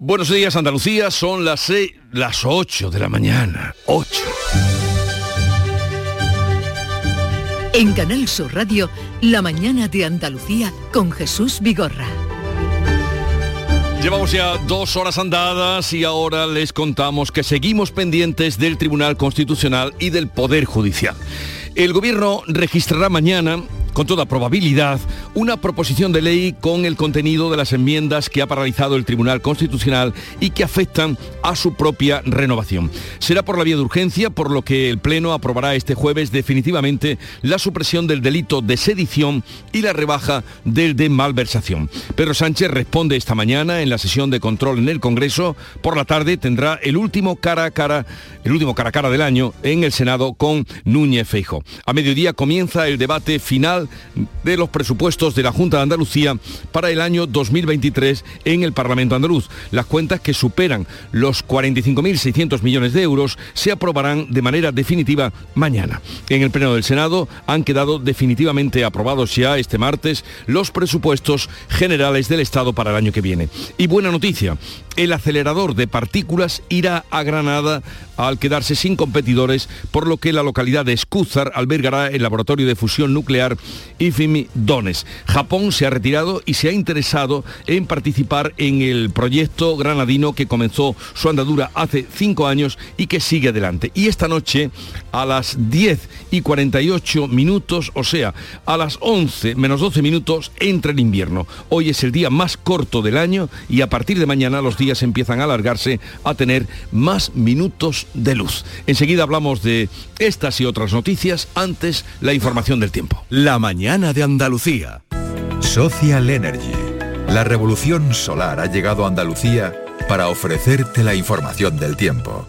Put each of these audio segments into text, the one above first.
Buenos días Andalucía, son las 6, las 8 de la mañana. 8. En Canal Sur Radio, La mañana de Andalucía con Jesús Vigorra. Llevamos ya dos horas andadas y ahora les contamos que seguimos pendientes del Tribunal Constitucional y del Poder Judicial. El Gobierno registrará mañana con toda probabilidad, una proposición de ley con el contenido de las enmiendas que ha paralizado el Tribunal Constitucional y que afectan a su propia renovación. Será por la vía de urgencia, por lo que el Pleno aprobará este jueves definitivamente la supresión del delito de sedición y la rebaja del de malversación. Pedro Sánchez responde esta mañana en la sesión de control en el Congreso. Por la tarde tendrá el último cara a cara, el último cara a cara del año en el Senado con Núñez Feijo. A mediodía comienza el debate final de los presupuestos de la Junta de Andalucía para el año 2023 en el Parlamento andaluz. Las cuentas que superan los 45.600 millones de euros se aprobarán de manera definitiva mañana. En el Pleno del Senado han quedado definitivamente aprobados ya este martes los presupuestos generales del Estado para el año que viene. Y buena noticia, el acelerador de partículas irá a Granada al quedarse sin competidores, por lo que la localidad de Escúzar albergará el laboratorio de fusión nuclear IFIMI Dones. Japón se ha retirado y se ha interesado en participar en el proyecto granadino que comenzó su andadura hace cinco años y que sigue adelante. Y esta noche, a las 10 y 48 minutos, o sea, a las 11 menos 12 minutos, entra el invierno. Hoy es el día más corto del año y a partir de mañana los días empiezan a alargarse a tener más minutos de luz. Enseguida hablamos de estas y otras noticias, antes la información del tiempo. La mañana de Andalucía. Social Energy. La revolución solar ha llegado a Andalucía para ofrecerte la información del tiempo.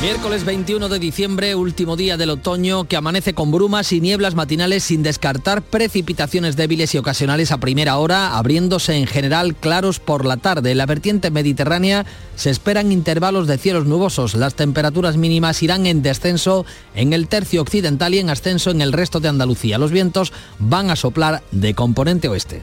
Miércoles 21 de diciembre, último día del otoño, que amanece con brumas y nieblas matinales sin descartar precipitaciones débiles y ocasionales a primera hora, abriéndose en general claros por la tarde. En la vertiente mediterránea se esperan intervalos de cielos nubosos. Las temperaturas mínimas irán en descenso en el tercio occidental y en ascenso en el resto de Andalucía. Los vientos van a soplar de componente oeste.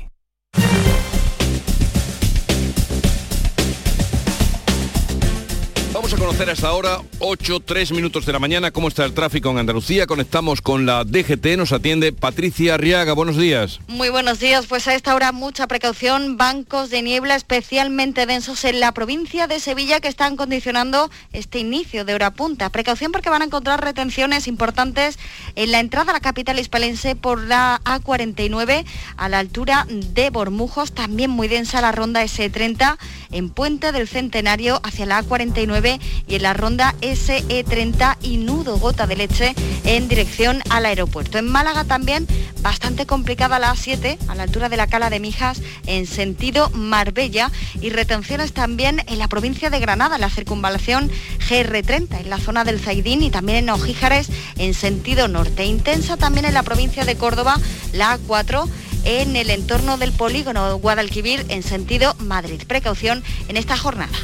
Vamos a conocer hasta ahora 8, 3 minutos de la mañana cómo está el tráfico en Andalucía. Conectamos con la DGT, nos atiende Patricia Arriaga. Buenos días. Muy buenos días, pues a esta hora mucha precaución, bancos de niebla especialmente densos en la provincia de Sevilla que están condicionando este inicio de hora punta. Precaución porque van a encontrar retenciones importantes en la entrada a la capital hispalense por la A49 a la altura de Bormujos, también muy densa la ronda S30 en Puente del Centenario hacia la A49 y en la ronda SE30 y nudo gota de leche en dirección al aeropuerto. En Málaga también bastante complicada la A7 a la altura de la Cala de Mijas en sentido Marbella y retenciones también en la provincia de Granada, la circunvalación GR30 en la zona del Zaidín y también en Ojíjares en sentido norte. Intensa también en la provincia de Córdoba la A4 en el entorno del polígono Guadalquivir en sentido Madrid. Precaución en esta jornada.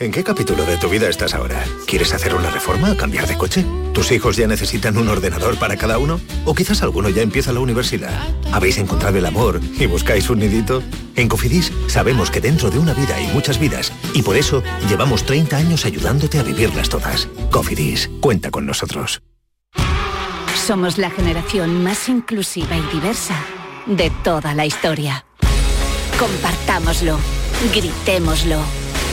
¿En qué capítulo de tu vida estás ahora? ¿Quieres hacer una reforma cambiar de coche? ¿Tus hijos ya necesitan un ordenador para cada uno? ¿O quizás alguno ya empieza la universidad? ¿Habéis encontrado el amor y buscáis un nidito? En Cofidis sabemos que dentro de una vida hay muchas vidas y por eso llevamos 30 años ayudándote a vivirlas todas. Cofidis, cuenta con nosotros. Somos la generación más inclusiva y diversa de toda la historia. Compartámoslo, gritémoslo,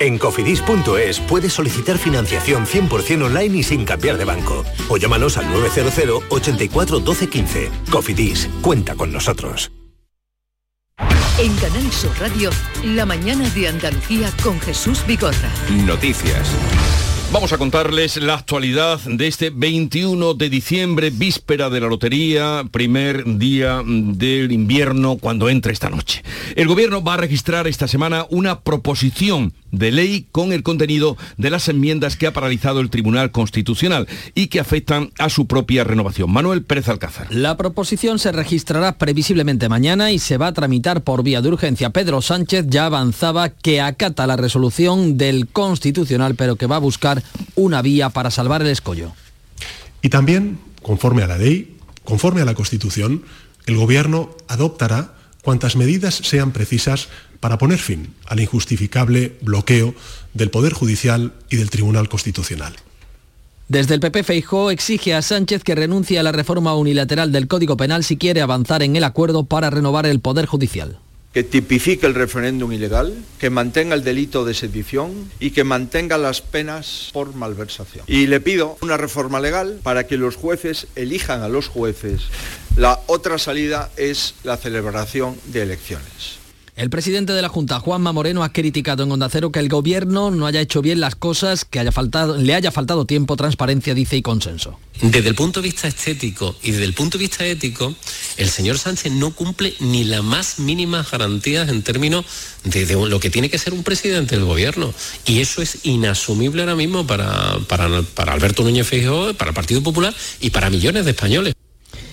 En cofidis.es puedes solicitar financiación 100% online y sin cambiar de banco. O llámanos al 900 84 12 15. Cofidis, cuenta con nosotros. En Canal Sur Radio, la mañana de Andalucía con Jesús Bigorra. Noticias. Vamos a contarles la actualidad de este 21 de diciembre, víspera de la lotería, primer día del invierno cuando entre esta noche. El gobierno va a registrar esta semana una proposición de ley con el contenido de las enmiendas que ha paralizado el Tribunal Constitucional y que afectan a su propia renovación. Manuel Pérez Alcázar. La proposición se registrará previsiblemente mañana y se va a tramitar por vía de urgencia. Pedro Sánchez ya avanzaba que acata la resolución del Constitucional, pero que va a buscar una vía para salvar el escollo. Y también, conforme a la ley, conforme a la Constitución, el Gobierno adoptará cuantas medidas sean precisas para poner fin al injustificable bloqueo del Poder Judicial y del Tribunal Constitucional. Desde el PP Feijó exige a Sánchez que renuncie a la reforma unilateral del Código Penal si quiere avanzar en el acuerdo para renovar el Poder Judicial que tipifique el referéndum ilegal, que mantenga el delito de sedición y que mantenga las penas por malversación. Y le pido una reforma legal para que los jueces elijan a los jueces. La otra salida es la celebración de elecciones. El presidente de la Junta, Juanma Moreno, ha criticado en Onda Cero que el gobierno no haya hecho bien las cosas, que le haya faltado tiempo, transparencia, dice, y consenso. Desde el punto de vista estético y desde el punto de vista ético, el señor Sánchez no cumple ni las más mínimas garantías en términos de, lo que tiene que ser un presidente del gobierno. Y eso es inasumible ahora mismo para Alberto Núñez Feijóo, para el Partido Popular y para millones de españoles.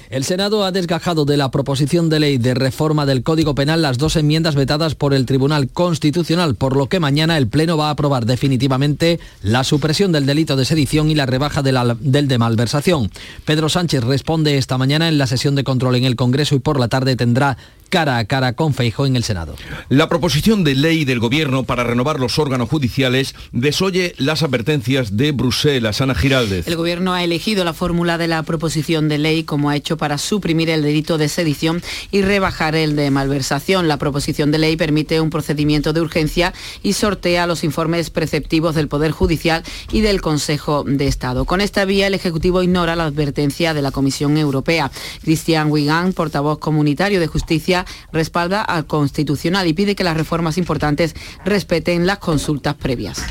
El Senado ha desgajado de la proposición de ley de reforma del Código Penal las dos enmiendas vetadas por el Tribunal Constitucional, por lo que mañana el Pleno va a aprobar definitivamente la supresión del delito de sedición y la rebaja del de malversación. Pedro Sánchez responde esta mañana en la sesión de control en el Congreso y por la tarde tendrá cara a cara con Feijo en el Senado. La proposición de ley del Gobierno para renovar los órganos judiciales desoye las advertencias de Bruselas. Ana Giraldez. El Gobierno ha elegido la fórmula de la proposición de ley como ha hecho para suprimir el delito de sedición y rebajar el de malversación. La proposición de ley permite un procedimiento de urgencia y sortea los informes preceptivos del Poder Judicial y del Consejo de Estado. Con esta vía, el Ejecutivo ignora la advertencia de la Comisión Europea. Cristian Wigan, portavoz comunitario de Justicia, respalda al Constitucional y pide que las reformas importantes respeten las consultas previas.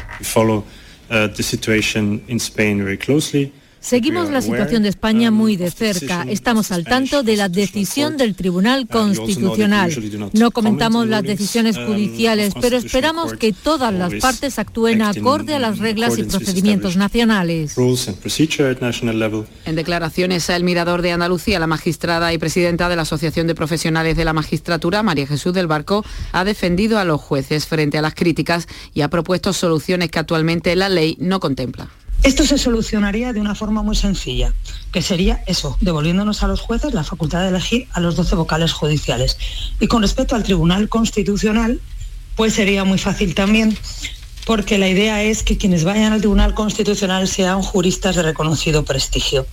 Seguimos la situación de España muy de cerca. Estamos al tanto de la decisión del Tribunal Constitucional. No comentamos las decisiones judiciales, pero esperamos que todas las partes actúen acorde a las reglas y procedimientos nacionales. En declaraciones a El Mirador de Andalucía, la magistrada y presidenta de la Asociación de Profesionales de la Magistratura, María Jesús del Barco, ha defendido a los jueces frente a las críticas y ha propuesto soluciones que actualmente la ley no contempla. Esto se solucionaría de una forma muy sencilla, que sería eso, devolviéndonos a los jueces la facultad de elegir a los 12 vocales judiciales. Y con respecto al Tribunal Constitucional, pues sería muy fácil también, porque la idea es que quienes vayan al Tribunal Constitucional sean juristas de reconocido prestigio.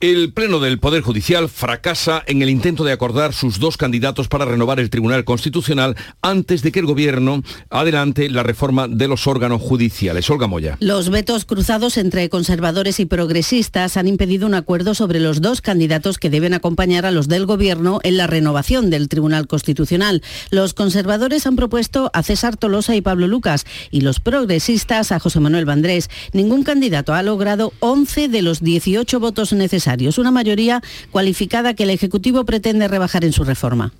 El Pleno del Poder Judicial fracasa en el intento de acordar sus dos candidatos para renovar el Tribunal Constitucional antes de que el Gobierno adelante la reforma de los órganos judiciales. Olga Moya. Los vetos cruzados entre conservadores y progresistas han impedido un acuerdo sobre los dos candidatos que deben acompañar a los del Gobierno en la renovación del Tribunal Constitucional. Los conservadores han propuesto a César Tolosa y Pablo Lucas y los progresistas a José Manuel Vandrés. Ningún candidato ha logrado 11 de los 18 votos necesarios una mayoría cualificada que el Ejecutivo pretende rebajar en su reforma.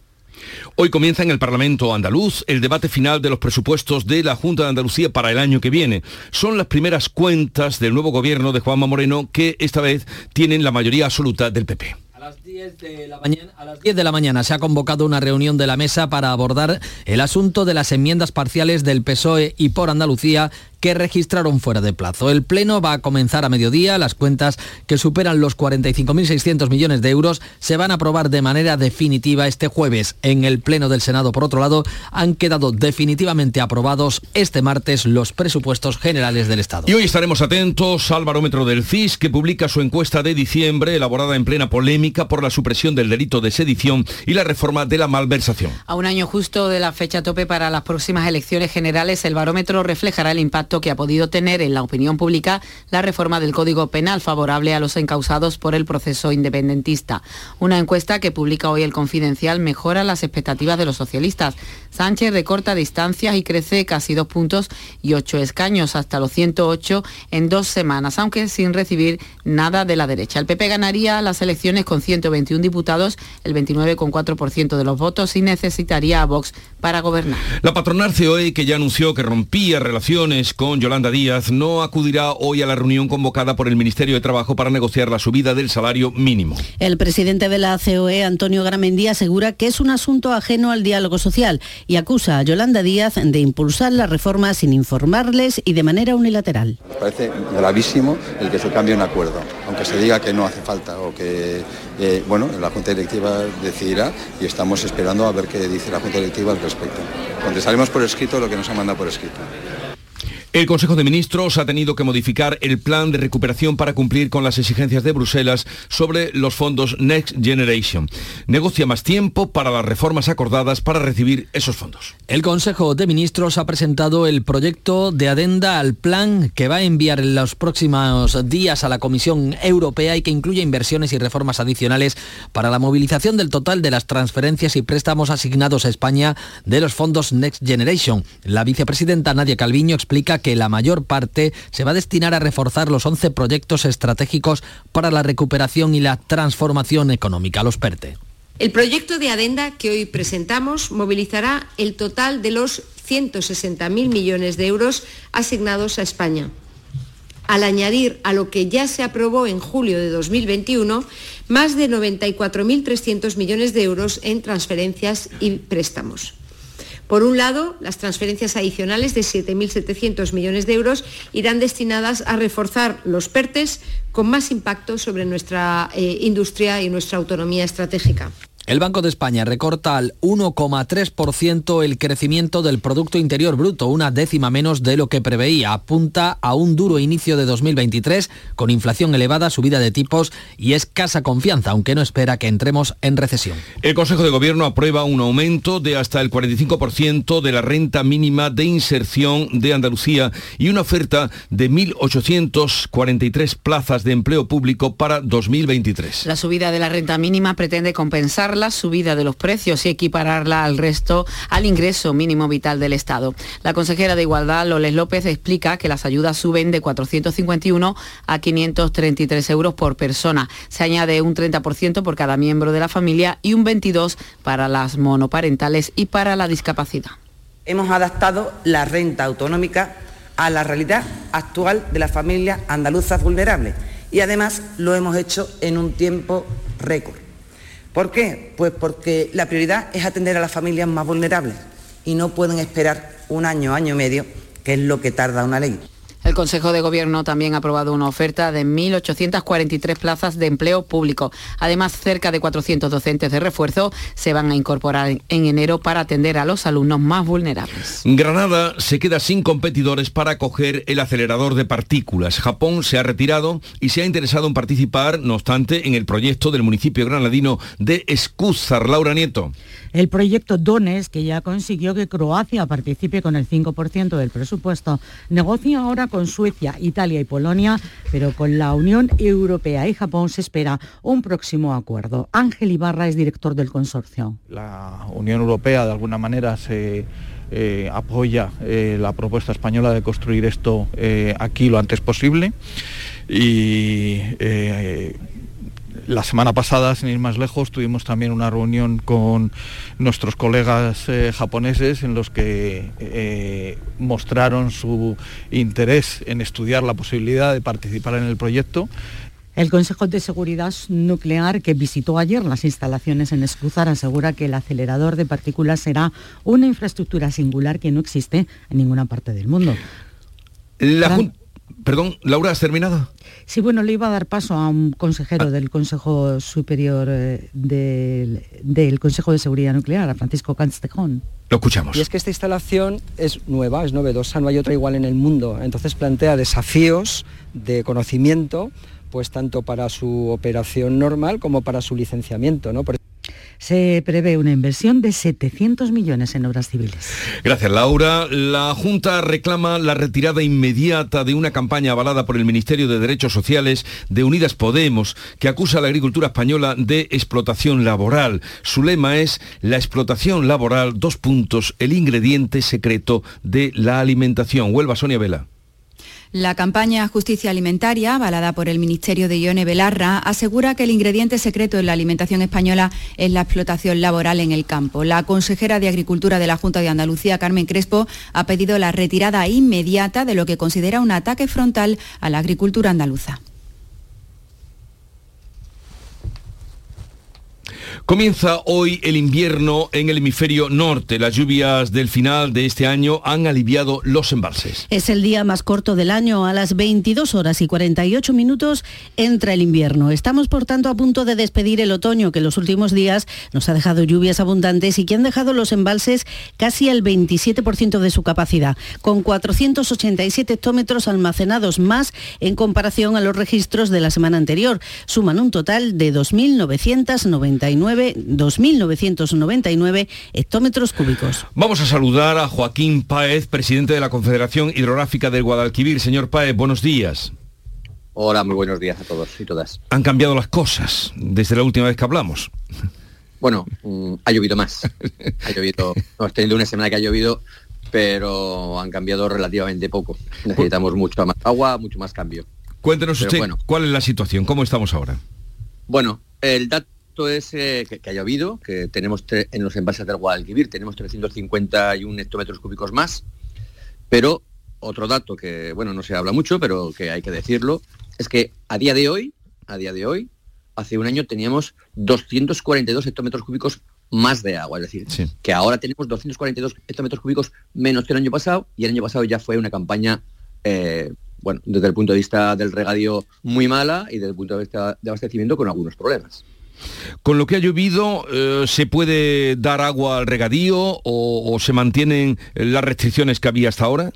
Hoy comienza en el Parlamento andaluz el debate final de los presupuestos de la Junta de Andalucía para el año que viene. Son las primeras cuentas del nuevo gobierno de Juanma Moreno que esta vez tienen la mayoría absoluta del PP. A las, 10 de la mañana, a las 10 de la mañana se ha convocado una reunión de la mesa para abordar el asunto de las enmiendas parciales del PSOE y por Andalucía que registraron fuera de plazo. El Pleno va a comenzar a mediodía. Las cuentas que superan los 45.600 millones de euros se van a aprobar de manera definitiva este jueves. En el Pleno del Senado, por otro lado, han quedado definitivamente aprobados este martes los presupuestos generales del Estado. Y hoy estaremos atentos al barómetro del CIS que publica su encuesta de diciembre elaborada en plena polémica por por la supresión del delito de sedición y la reforma de la malversación. A un año justo de la fecha tope para las próximas elecciones generales, el barómetro reflejará el impacto que ha podido tener en la opinión pública la reforma del Código Penal favorable a los encausados por el proceso independentista. Una encuesta que publica hoy el Confidencial mejora las expectativas de los socialistas. Sánchez recorta distancias y crece casi dos puntos y ocho escaños hasta los 108 en dos semanas, aunque sin recibir nada de la derecha. El PP ganaría las elecciones con 121 diputados, el 29,4% de los votos y necesitaría a Vox para gobernar. La patronal COE, que ya anunció que rompía relaciones con Yolanda Díaz, no acudirá hoy a la reunión convocada por el Ministerio de Trabajo para negociar la subida del salario mínimo. El presidente de la COE, Antonio Gramendi, asegura que es un asunto ajeno al diálogo social y acusa a Yolanda Díaz de impulsar la reforma sin informarles y de manera unilateral. Parece gravísimo el que se cambie un acuerdo, aunque se diga que no hace falta o que, eh, bueno, la Junta Directiva decidirá y estamos esperando a ver qué dice la Junta Directiva al respecto. Contestaremos por escrito lo que nos ha mandado por escrito. El Consejo de Ministros ha tenido que modificar el plan de recuperación para cumplir con las exigencias de Bruselas sobre los fondos Next Generation. Negocia más tiempo para las reformas acordadas para recibir esos fondos. El Consejo de Ministros ha presentado el proyecto de adenda al plan que va a enviar en los próximos días a la Comisión Europea y que incluye inversiones y reformas adicionales para la movilización del total de las transferencias y préstamos asignados a España de los fondos Next Generation. La vicepresidenta Nadia Calviño explica que la mayor parte se va a destinar a reforzar los 11 proyectos estratégicos para la recuperación y la transformación económica. Los PERTE. El proyecto de adenda que hoy presentamos movilizará el total de los 160.000 millones de euros asignados a España. Al añadir a lo que ya se aprobó en julio de 2021 más de 94.300 millones de euros en transferencias y préstamos. Por un lado, las transferencias adicionales de 7.700 millones de euros irán destinadas a reforzar los PERTES con más impacto sobre nuestra eh, industria y nuestra autonomía estratégica. El Banco de España recorta al 1,3% el crecimiento del Producto Interior Bruto, una décima menos de lo que preveía. Apunta a un duro inicio de 2023 con inflación elevada, subida de tipos y escasa confianza, aunque no espera que entremos en recesión. El Consejo de Gobierno aprueba un aumento de hasta el 45% de la renta mínima de inserción de Andalucía y una oferta de 1.843 plazas de empleo público para 2023. La subida de la renta mínima pretende compensar la subida de los precios y equipararla al resto al ingreso mínimo vital del Estado. La consejera de Igualdad, Loles López, explica que las ayudas suben de 451 a 533 euros por persona. Se añade un 30% por cada miembro de la familia y un 22% para las monoparentales y para la discapacidad. Hemos adaptado la renta autonómica a la realidad actual de las familias andaluzas vulnerables y además lo hemos hecho en un tiempo récord. ¿Por qué? Pues porque la prioridad es atender a las familias más vulnerables y no pueden esperar un año, año y medio, que es lo que tarda una ley. El Consejo de Gobierno también ha aprobado una oferta de 1.843 plazas de empleo público. Además, cerca de 400 docentes de refuerzo se van a incorporar en enero para atender a los alumnos más vulnerables. Granada se queda sin competidores para acoger el acelerador de partículas. Japón se ha retirado y se ha interesado en participar, no obstante, en el proyecto del municipio granadino de Escúzar. Laura Nieto. El proyecto DONES, que ya consiguió que Croacia participe con el 5% del presupuesto, negocia ahora con Suecia, Italia y Polonia, pero con la Unión Europea y Japón se espera un próximo acuerdo. Ángel Ibarra es director del consorcio. La Unión Europea de alguna manera se eh, apoya eh, la propuesta española de construir esto eh, aquí lo antes posible y la semana pasada, sin ir más lejos, tuvimos también una reunión con nuestros colegas eh, japoneses en los que eh, mostraron su interés en estudiar la posibilidad de participar en el proyecto. El Consejo de Seguridad Nuclear, que visitó ayer las instalaciones en Escruzar, asegura que el acelerador de partículas será una infraestructura singular que no existe en ninguna parte del mundo. Perdón, Laura, ¿has terminado? Sí, bueno, le iba a dar paso a un consejero ah. del Consejo Superior eh, del, Consejo de Seguridad Nuclear, a Francisco Castejón. Lo escuchamos. Y es que esta instalación es nueva, es novedosa, no hay otra igual en el mundo. Entonces plantea desafíos de conocimiento pues tanto para su operación normal como para su licenciamiento. ¿no? Se prevé una inversión de 700 millones en obras civiles. Gracias, Laura. La Junta reclama la retirada inmediata de una campaña avalada por el Ministerio de Derechos Sociales de Unidas Podemos, que acusa a la agricultura española de explotación laboral. Su lema es la explotación laboral, dos puntos, el ingrediente secreto de la alimentación. Huelva Sonia Vela. La campaña Justicia Alimentaria, avalada por el Ministerio de Ione Belarra, asegura que el ingrediente secreto en la alimentación española es la explotación laboral en el campo. La consejera de Agricultura de la Junta de Andalucía, Carmen Crespo, ha pedido la retirada inmediata de lo que considera un ataque frontal a la agricultura andaluza. Comienza hoy el invierno en el hemisferio norte. Las lluvias del final de este año han aliviado los embalses. Es el día más corto del año. A las 22 horas y 48 minutos entra el invierno. Estamos, por tanto, a punto de despedir el otoño, que en los últimos días nos ha dejado lluvias abundantes y que han dejado los embalses casi al 27% de su capacidad, con 487 hectómetros almacenados más en comparación a los registros de la semana anterior. Suman un total de 2.999 2.999 hectómetros cúbicos. Vamos a saludar a Joaquín Páez, presidente de la Confederación Hidrográfica del Guadalquivir. Señor Páez, buenos días. Hola, muy buenos días a todos y todas. Han cambiado las cosas desde la última vez que hablamos. Bueno, mm, ha llovido más. ha llovido, hemos tenido una semana que ha llovido, pero han cambiado relativamente poco. Necesitamos mucho más agua, mucho más cambio. Cuéntenos usted cuál es la situación, cómo estamos ahora. Bueno, el dato es eh, que, haya habido, que tenemos en los envases del Guadalquivir tenemos 351 hectómetros cúbicos más, pero otro dato que, bueno, no se habla mucho, pero que hay que decirlo, es que a día de hoy, a día de hoy, hace un año teníamos 242 hectómetros cúbicos más de agua, es decir, que ahora tenemos 242 hectómetros cúbicos menos que el año pasado y el año pasado ya fue una campaña, eh, bueno, desde el punto de vista del regadío muy mala y desde el punto de vista de abastecimiento con algunos problemas. Con lo que ha llovido, eh, ¿se puede dar agua al regadío o, se mantienen las restricciones que había hasta ahora?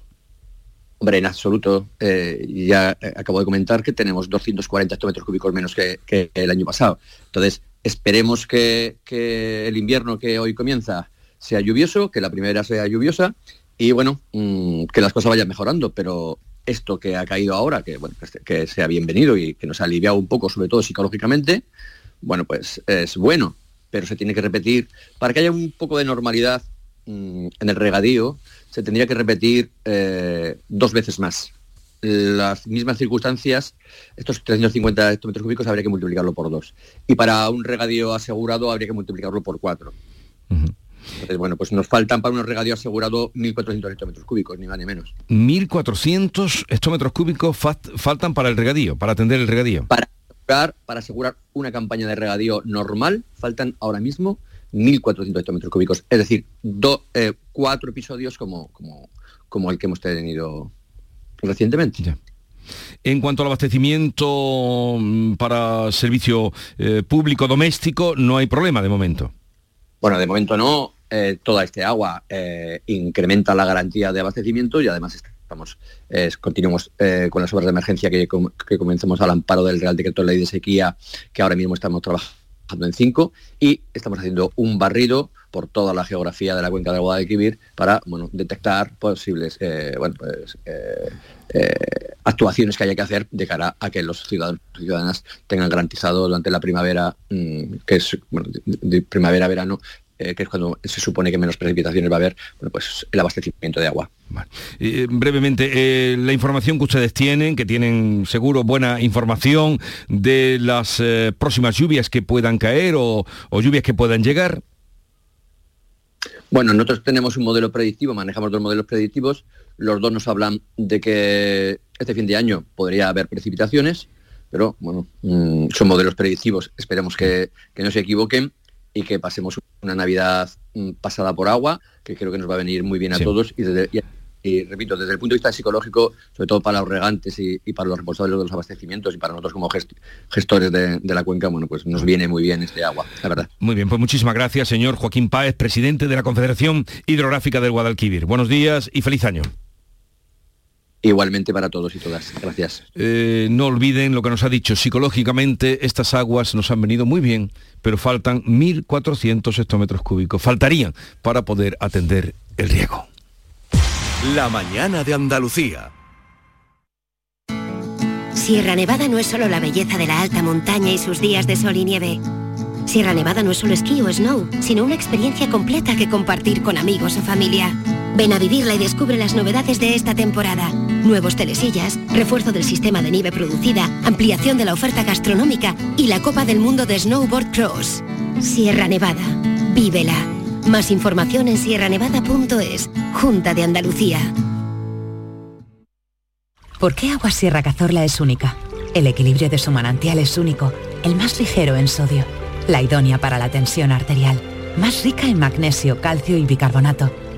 Hombre, en absoluto. Eh, ya eh, acabo de comentar que tenemos 240 hectómetros cúbicos menos que, el año pasado. Entonces, esperemos que, el invierno que hoy comienza sea lluvioso, que la primera sea lluviosa y bueno, mm, que las cosas vayan mejorando, pero esto que ha caído ahora, que, bueno, que sea bienvenido y que nos ha aliviado un poco, sobre todo psicológicamente, bueno, pues es bueno, pero se tiene que repetir. Para que haya un poco de normalidad mm, en el regadío, se tendría que repetir eh, dos veces más. Las mismas circunstancias, estos 350 hectómetros cúbicos habría que multiplicarlo por dos. Y para un regadío asegurado habría que multiplicarlo por cuatro. Entonces, bueno, pues nos faltan para un regadío asegurado 1.400 hectómetros cúbicos, ni más ni menos. 1.400 hectómetros cúbicos faltan para el regadío, para atender el regadío. Para para asegurar una campaña de regadío normal, faltan ahora mismo 1.400 hectómetros cúbicos, es decir, eh, cuatro episodios como, como, como el que hemos tenido recientemente. En cuanto al abastecimiento mm, para servicio eh, público doméstico, no hay problema de momento. Bueno, de momento no. Eh, toda este agua incrementa la garantía de abastecimiento y además está continuamos eh, con las obras de emergencia que, comenzamos al amparo del Real Decreto de Ley de Sequía, que ahora mismo estamos trabajando en cinco, y estamos haciendo un barrido por toda la geografía de la cuenca del Guadalquivir para bueno, detectar posibles eh, pues, eh, actuaciones que haya que hacer de cara a que los ciudadanos y ciudadanas tengan garantizado durante la primavera, mm, que es de primavera-verano, eh, que es cuando se supone que menos precipitaciones va a haber, bueno, pues el abastecimiento de agua. Eh, brevemente, eh, la información que ustedes tienen, que tienen seguro buena información de las próximas lluvias que puedan caer o, lluvias que puedan llegar. Bueno, nosotros tenemos un modelo predictivo, manejamos dos modelos predictivos. Los dos nos hablan de que este fin de año podría haber precipitaciones, pero bueno, mm, son modelos predictivos. Esperemos que, que no se equivoquen y que pasemos una Navidad mm, pasada por agua, que creo que nos va a venir muy bien a todos y, repito, desde el punto de vista psicológico, sobre todo para los regantes y, para los responsables de los abastecimientos y para nosotros como gestores de, la cuenca, bueno, pues nos viene muy bien este agua, la verdad. Muy bien, pues muchísimas gracias, señor Joaquín Páez, presidente de la Confederación Hidrográfica del Guadalquivir. Buenos días y feliz año. Igualmente para todos y todas. Gracias. Eh, no olviden lo que nos ha dicho. Psicológicamente estas aguas nos han venido muy bien, pero faltan 1.400 hectómetros cúbicos. Faltarían para poder atender el riego. La mañana de Andalucía. Sierra Nevada no es solo la belleza de la alta montaña y sus días de sol y nieve. Sierra Nevada no es solo esquí o snow, sino una experiencia completa que compartir con amigos o familia. Ven a vivirla y descubre las novedades de esta temporada. Nuevos telesillas, refuerzo del sistema de nieve producida, ampliación de la oferta gastronómica y la Copa del Mundo de Snowboard Cross. Sierra Nevada. Vívela. Más información en sierranevada.es. Junta de Andalucía. ¿Por qué Agua Sierra Cazorla es única? El equilibrio de su manantial es único, el más ligero en sodio, la idónea para la tensión arterial, más rica en magnesio, calcio y bicarbonato.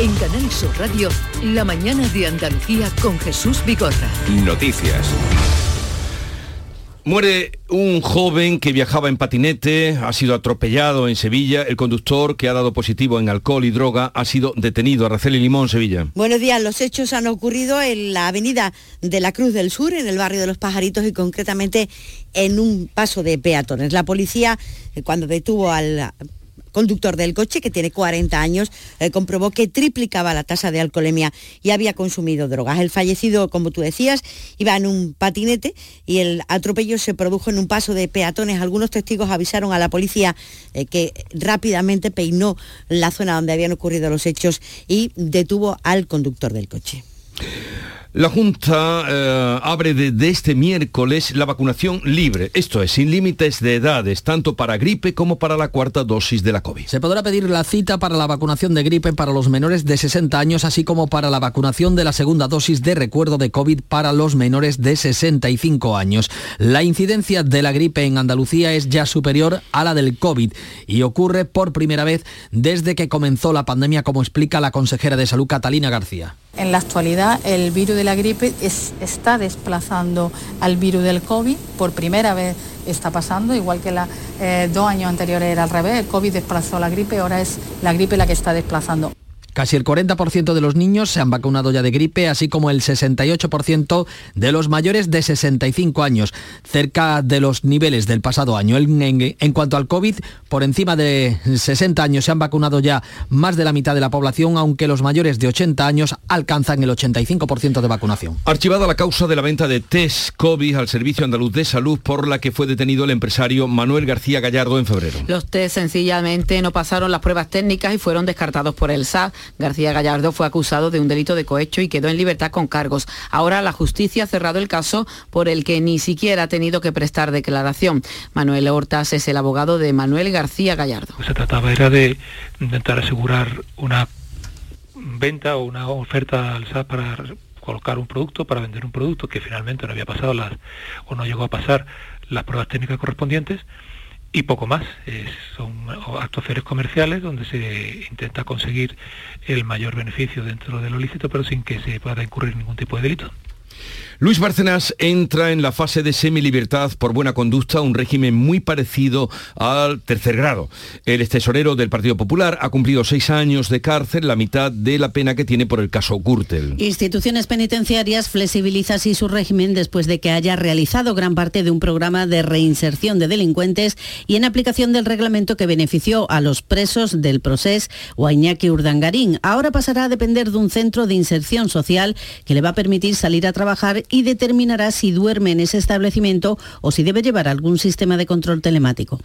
En Canal Sur Radio, la mañana de Andalucía con Jesús Vigorra. Noticias. Muere un joven que viajaba en patinete, ha sido atropellado en Sevilla. El conductor, que ha dado positivo en alcohol y droga, ha sido detenido. Araceli Limón, Sevilla. Buenos días. Los hechos han ocurrido en la avenida de la Cruz del Sur, en el barrio de los Pajaritos y concretamente en un paso de peatones. La policía, eh, cuando detuvo al conductor del coche, que tiene 40 años, eh, comprobó que triplicaba la tasa de alcoholemia y había consumido drogas. El fallecido, como tú decías, iba en un patinete y el atropello se produjo en un paso de peatones. Algunos testigos avisaron a la policía eh, que rápidamente peinó la zona donde habían ocurrido los hechos y detuvo al conductor del coche. La Junta eh, abre desde este miércoles la vacunación libre, esto es, sin límites de edades, tanto para gripe como para la cuarta dosis de la COVID. Se podrá pedir la cita para la vacunación de gripe para los menores de 60 años, así como para la vacunación de la segunda dosis de recuerdo de COVID para los menores de 65 años. La incidencia de la gripe en Andalucía es ya superior a la del COVID y ocurre por primera vez desde que comenzó la pandemia, como explica la consejera de salud Catalina García. En la actualidad el virus de la gripe está desplazando al virus del COVID, por primera vez está pasando, igual que los eh, dos años anteriores era al revés, el COVID desplazó la gripe, ahora es la gripe la que está desplazando. Casi el 40% de los niños se han vacunado ya de gripe, así como el 68% de los mayores de 65 años, cerca de los niveles del pasado año. En, cuanto al COVID, por encima de 60 años se han vacunado ya más de la mitad de la población, aunque los mayores de 80 años alcanzan el 85% de vacunación. Archivada la causa de la venta de test COVID al Servicio Andaluz de Salud por la que fue detenido el empresario Manuel García Gallardo en febrero. Los test sencillamente no pasaron las pruebas técnicas y fueron descartados por el SAT. García Gallardo fue acusado de un delito de cohecho y quedó en libertad con cargos. Ahora la justicia ha cerrado el caso por el que ni siquiera ha tenido que prestar declaración. Manuel Hortas es el abogado de Manuel García Gallardo. Se trataba era de intentar asegurar una venta o una oferta al SAT para colocar un producto, para vender un producto que finalmente no había pasado las, o no llegó a pasar las pruebas técnicas correspondientes y poco más. son actuaciones comerciales donde se intenta conseguir el mayor beneficio dentro de lo lícito, pero sin que se pueda incurrir ningún tipo de delito. Luis Bárcenas entra en la fase de semilibertad por buena conducta, un régimen muy parecido al tercer grado. El tesorero del Partido Popular ha cumplido seis años de cárcel, la mitad de la pena que tiene por el caso Gürtel. Instituciones penitenciarias flexibiliza así su régimen después de que haya realizado gran parte de un programa de reinserción de delincuentes y en aplicación del reglamento que benefició a los presos del proceso o Urdangarín. Ahora pasará a depender de un centro de inserción social que le va a permitir salir a trabajar y determinará si duerme en ese establecimiento o si debe llevar algún sistema de control telemático.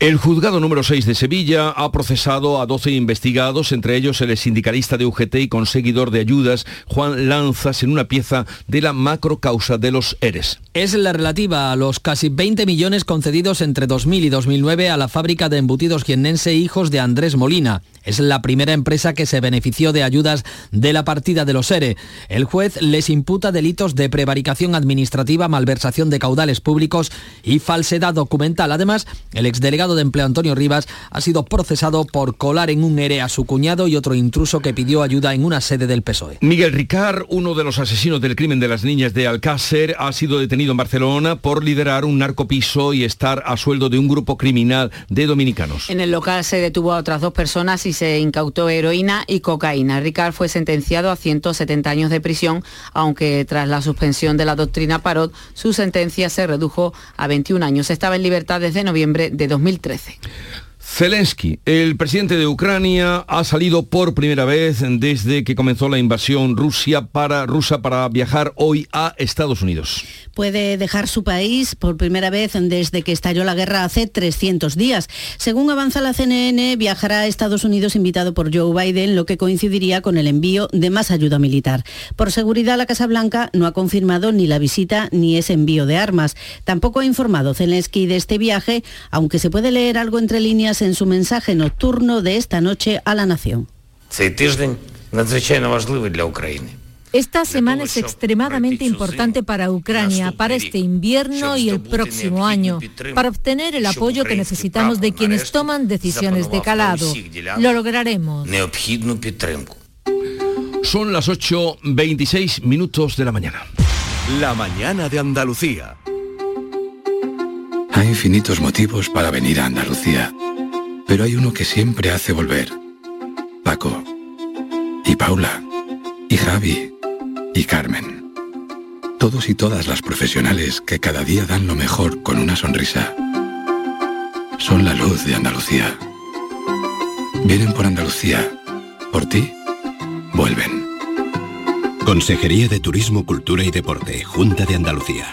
El juzgado número 6 de Sevilla ha procesado a 12 investigados, entre ellos el sindicalista de UGT y conseguidor de ayudas, Juan Lanzas, en una pieza de la macrocausa de los ERES. Es la relativa a los casi 20 millones concedidos entre 2000 y 2009 a la fábrica de embutidos jiennense Hijos de Andrés Molina. Es la primera empresa que se benefició de ayudas de la partida de los ERE. El juez les imputa delitos de prevaricación administrativa, malversación de caudales públicos y falsedad documental. Además, el exdelegado de empleo Antonio Rivas ha sido procesado por colar en un ERE a su cuñado y otro intruso que pidió ayuda en una sede del PSOE. Miguel Ricard, uno de los asesinos del crimen de las niñas de Alcácer, ha sido detenido en Barcelona por liderar un narcopiso y estar a sueldo de un grupo criminal de dominicanos. En el local se detuvo a otras dos personas y se incautó heroína y cocaína. Ricard fue sentenciado a 170 años de prisión, aunque tras la suspensión de la doctrina Parot, su sentencia se redujo a 21 años. Estaba en libertad desde noviembre de 2013. Zelensky, el presidente de Ucrania, ha salido por primera vez desde que comenzó la invasión Rusia para, rusa para viajar hoy a Estados Unidos. Puede dejar su país por primera vez desde que estalló la guerra hace 300 días. Según avanza la CNN, viajará a Estados Unidos invitado por Joe Biden, lo que coincidiría con el envío de más ayuda militar. Por seguridad, la Casa Blanca no ha confirmado ni la visita ni ese envío de armas. Tampoco ha informado Zelensky de este viaje, aunque se puede leer algo entre líneas en su mensaje nocturno de esta noche a la nación. Esta semana es extremadamente importante para Ucrania, para este invierno y el próximo año, para obtener el apoyo que necesitamos de quienes toman decisiones de calado. Lo lograremos. Son las 8.26 minutos de la mañana. La mañana de Andalucía. Hay infinitos motivos para venir a Andalucía pero hay uno que siempre hace volver. Paco. Y Paula. Y Javi. Y Carmen. Todos y todas las profesionales que cada día dan lo mejor con una sonrisa. Son la luz de Andalucía. Vienen por Andalucía. Por ti. Vuelven. Consejería de Turismo, Cultura y Deporte. Junta de Andalucía.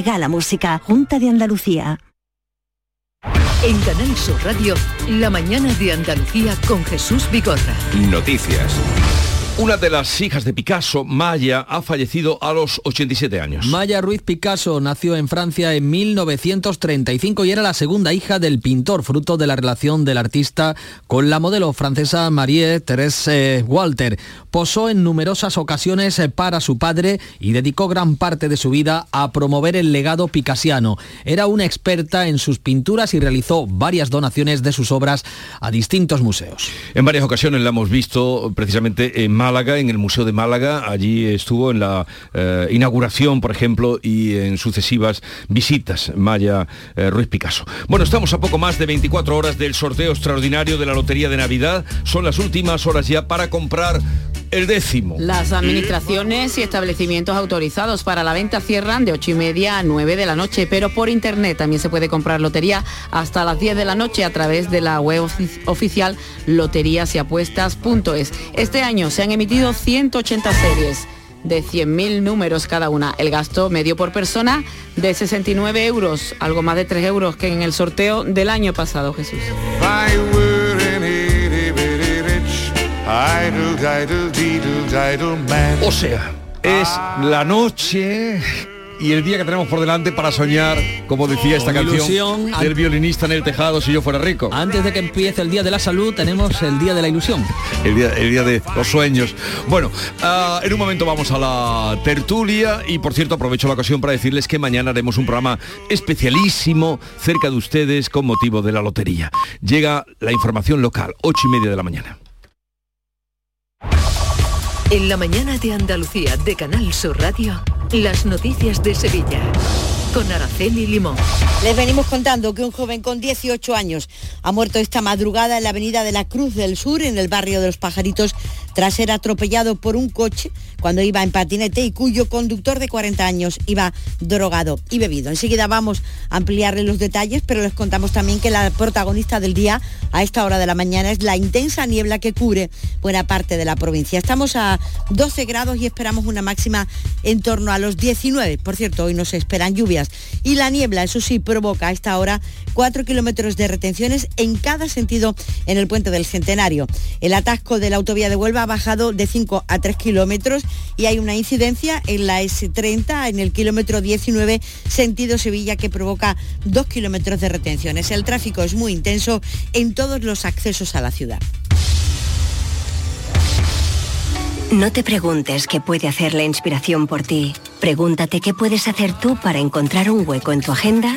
regala música. Junta de Andalucía. En Canal Sur Radio, la mañana de Andalucía con Jesús Vigorra. Noticias. Una de las hijas de Picasso, Maya, ha fallecido a los 87 años. Maya Ruiz Picasso nació en Francia en 1935 y era la segunda hija del pintor, fruto de la relación del artista con la modelo francesa Marie-Thérèse Walter. Posó en numerosas ocasiones para su padre y dedicó gran parte de su vida a promover el legado picasiano. Era una experta en sus pinturas y realizó varias donaciones de sus obras a distintos museos. En varias ocasiones la hemos visto precisamente en Málaga, en el Museo de Málaga. Allí estuvo en la eh, inauguración, por ejemplo, y en sucesivas visitas, Maya eh, Ruiz Picasso. Bueno, estamos a poco más de 24 horas del sorteo extraordinario de la Lotería de Navidad. Son las últimas horas ya para comprar el décimo. Las administraciones y establecimientos autorizados para la venta cierran de 8 y media a 9 de la noche, pero por internet también se puede comprar lotería hasta las 10 de la noche a través de la web oficial loteriasapuestas.es. Este año se han emitido 180 series de 100.000 números cada una. El gasto medio por persona de 69 euros, algo más de 3 euros que en el sorteo del año pasado, Jesús. O sea, es la noche y el día que tenemos por delante para soñar, como decía esta canción del violinista en el tejado si yo fuera rico. Antes de que empiece el día de la salud, tenemos el día de la ilusión. El día, el día de los sueños. Bueno, ah, en un momento vamos a la tertulia y por cierto aprovecho la ocasión para decirles que mañana haremos un programa especialísimo cerca de ustedes con motivo de la lotería. Llega la información local, ocho y media de la mañana. En la mañana de Andalucía de Canal Sur Radio. Las noticias de Sevilla con Araceli Limón. Les venimos contando que un joven con 18 años ha muerto esta madrugada en la avenida de la Cruz del Sur, en el barrio de los Pajaritos, tras ser atropellado por un coche cuando iba en patinete y cuyo conductor de 40 años iba drogado y bebido. Enseguida vamos a ampliarle los detalles, pero les contamos también que la protagonista del día a esta hora de la mañana es la intensa niebla que cubre buena parte de la provincia. Estamos a 12 grados y esperamos una máxima en torno a los 19. Por cierto, hoy nos esperan lluvias y la niebla, eso sí, provoca a esta hora 4 kilómetros de retenciones en cada sentido en el puente del Centenario. El atasco de la autovía de Huelva ha bajado de 5 a 3 kilómetros y hay una incidencia en la S30 en el kilómetro 19 sentido Sevilla que provoca 2 kilómetros de retenciones. El tráfico es muy intenso en todos los accesos a la ciudad. No te preguntes qué puede hacer la inspiración por ti. Pregúntate qué puedes hacer tú para encontrar un hueco en tu agenda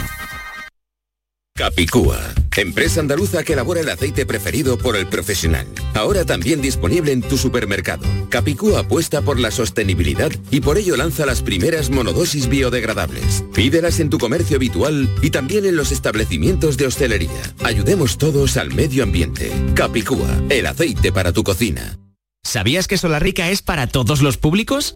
Capicúa, empresa andaluza que elabora el aceite preferido por el profesional. Ahora también disponible en tu supermercado. Capicúa apuesta por la sostenibilidad y por ello lanza las primeras monodosis biodegradables. Pídelas en tu comercio habitual y también en los establecimientos de hostelería. Ayudemos todos al medio ambiente. Capicúa, el aceite para tu cocina. ¿Sabías que Rica es para todos los públicos?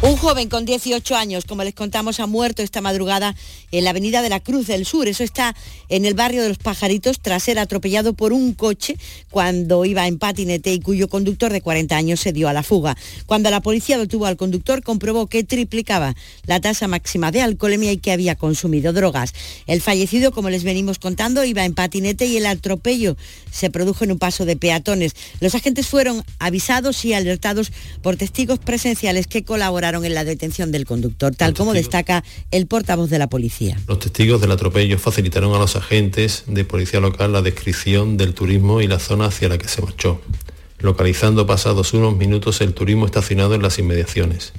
Un joven con 18 años, como les contamos, ha muerto esta madrugada en la avenida de la Cruz del Sur. Eso está en el barrio de los Pajaritos tras ser atropellado por un coche cuando iba en patinete y cuyo conductor de 40 años se dio a la fuga. Cuando la policía detuvo al conductor, comprobó que triplicaba la tasa máxima de alcoholemia y que había consumido drogas. El fallecido, como les venimos contando, iba en patinete y el atropello se produjo en un paso de peatones. Los agentes fueron avisados y alertados por testigos presenciales que colaboraron en la detención del conductor, tal como destaca el portavoz de la policía. Los testigos del atropello facilitaron a los agentes de policía local la descripción del turismo y la zona hacia la que se marchó, localizando pasados unos minutos el turismo estacionado en las inmediaciones.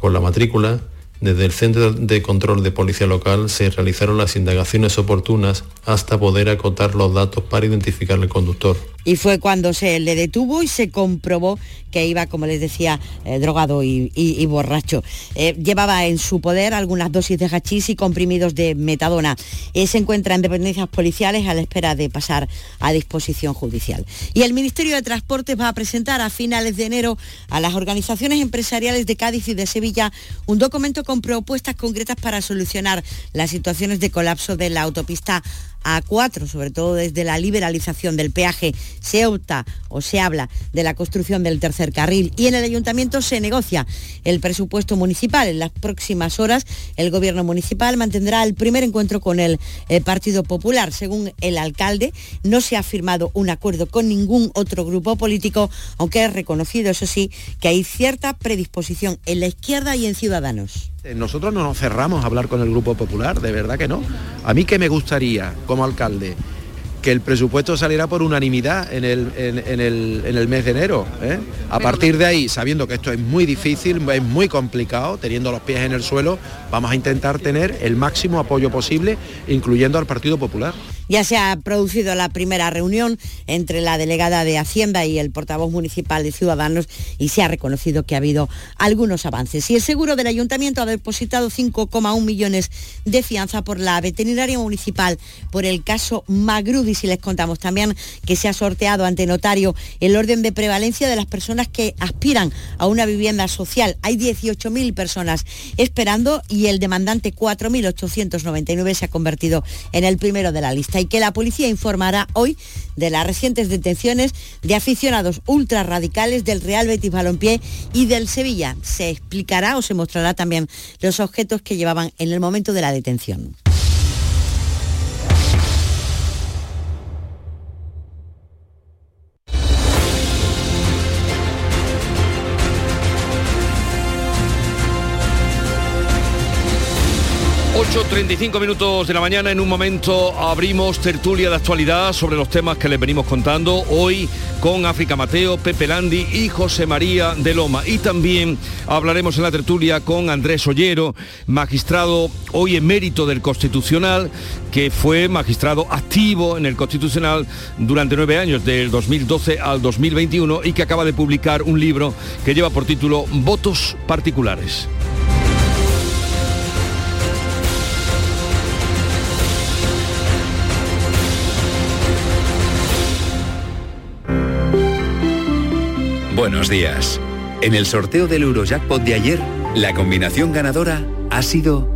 Con la matrícula, desde el Centro de Control de Policía Local se realizaron las indagaciones oportunas hasta poder acotar los datos para identificar al conductor. Y fue cuando se le detuvo y se comprobó que iba, como les decía, eh, drogado y, borracho. Eh, llevaba en su poder algunas dosis de hachís y comprimidos de metadona. Se encuentra en dependencias policiales a la espera de pasar a disposición judicial. Y el Ministerio de Transportes va a presentar a finales de enero a las organizaciones empresariales de Cádiz y de Sevilla un documento con propuestas concretas para solucionar las situaciones de colapso de la autopista a4, sobre todo desde la liberalización del peaje, se opta o se habla de la construcción del tercer carril y en el ayuntamiento se negocia el presupuesto municipal. En las próximas horas el gobierno municipal mantendrá el primer encuentro con el, el Partido Popular. Según el alcalde, no se ha firmado un acuerdo con ningún otro grupo político, aunque es reconocido, eso sí, que hay cierta predisposición en la izquierda y en Ciudadanos. Nosotros no nos cerramos a hablar con el Grupo Popular, de verdad que no. A mí que me gustaría, como alcalde, que el presupuesto saliera por unanimidad en el, en, el, mes de enero. ¿eh? A partir de ahí, sabiendo que esto es muy difícil, es muy complicado, teniendo los pies en el suelo, vamos a intentar tener el máximo apoyo posible, incluyendo al Partido Popular. Ya se ha producido la primera reunión entre la delegada de Hacienda y el portavoz municipal de Ciudadanos y se ha reconocido que ha habido algunos avances. Y el seguro del ayuntamiento ha depositado 5,1 millones de fianza por la veterinaria municipal por el caso Magrudis y les contamos también que se ha sorteado ante notario el orden de prevalencia de las personas que aspiran a una vivienda social. Hay 18.000 personas esperando y el demandante 4.899 se ha convertido en el primero de la lista y que la policía informará hoy de las recientes detenciones de aficionados ultra radicales del Real Betis Balompié y del Sevilla. Se explicará o se mostrará también los objetos que llevaban en el momento de la detención. 8.35 minutos de la mañana. En un momento abrimos tertulia de actualidad sobre los temas que les venimos contando. Hoy con África Mateo, Pepe Landi y José María de Loma. Y también hablaremos en la tertulia con Andrés Ollero, magistrado hoy emérito del Constitucional, que fue magistrado activo en el Constitucional durante nueve años, del 2012 al 2021, y que acaba de publicar un libro que lleva por título Votos Particulares. Buenos días. En el sorteo del Eurojackpot de ayer, la combinación ganadora ha sido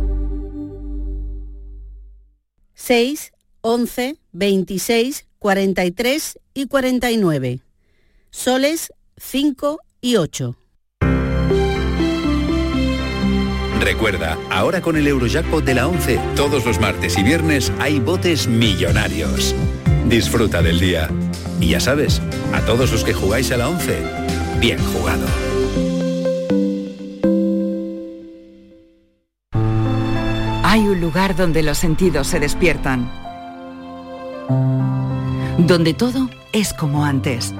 6, 11, 26, 43 y 49. Soles 5 y 8. Recuerda, ahora con el Eurojackpot de la 11, todos los martes y viernes hay botes millonarios. Disfruta del día. Y ya sabes, a todos los que jugáis a la 11, bien jugado. Hay un lugar donde los sentidos se despiertan. Donde todo es como antes.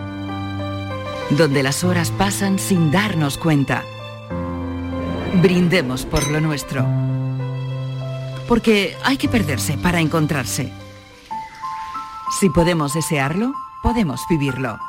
Donde las horas pasan sin darnos cuenta. Brindemos por lo nuestro. Porque hay que perderse para encontrarse. Si podemos desearlo, podemos vivirlo.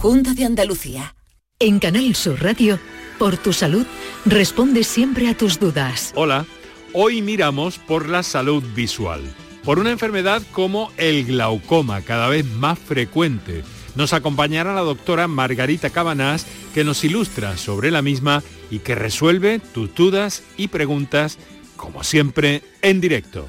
Junta de Andalucía. En Canal Sur Radio, por tu salud, responde siempre a tus dudas. Hola, hoy miramos por la salud visual, por una enfermedad como el glaucoma, cada vez más frecuente. Nos acompañará la doctora Margarita Cabanás, que nos ilustra sobre la misma y que resuelve tus dudas y preguntas, como siempre, en directo.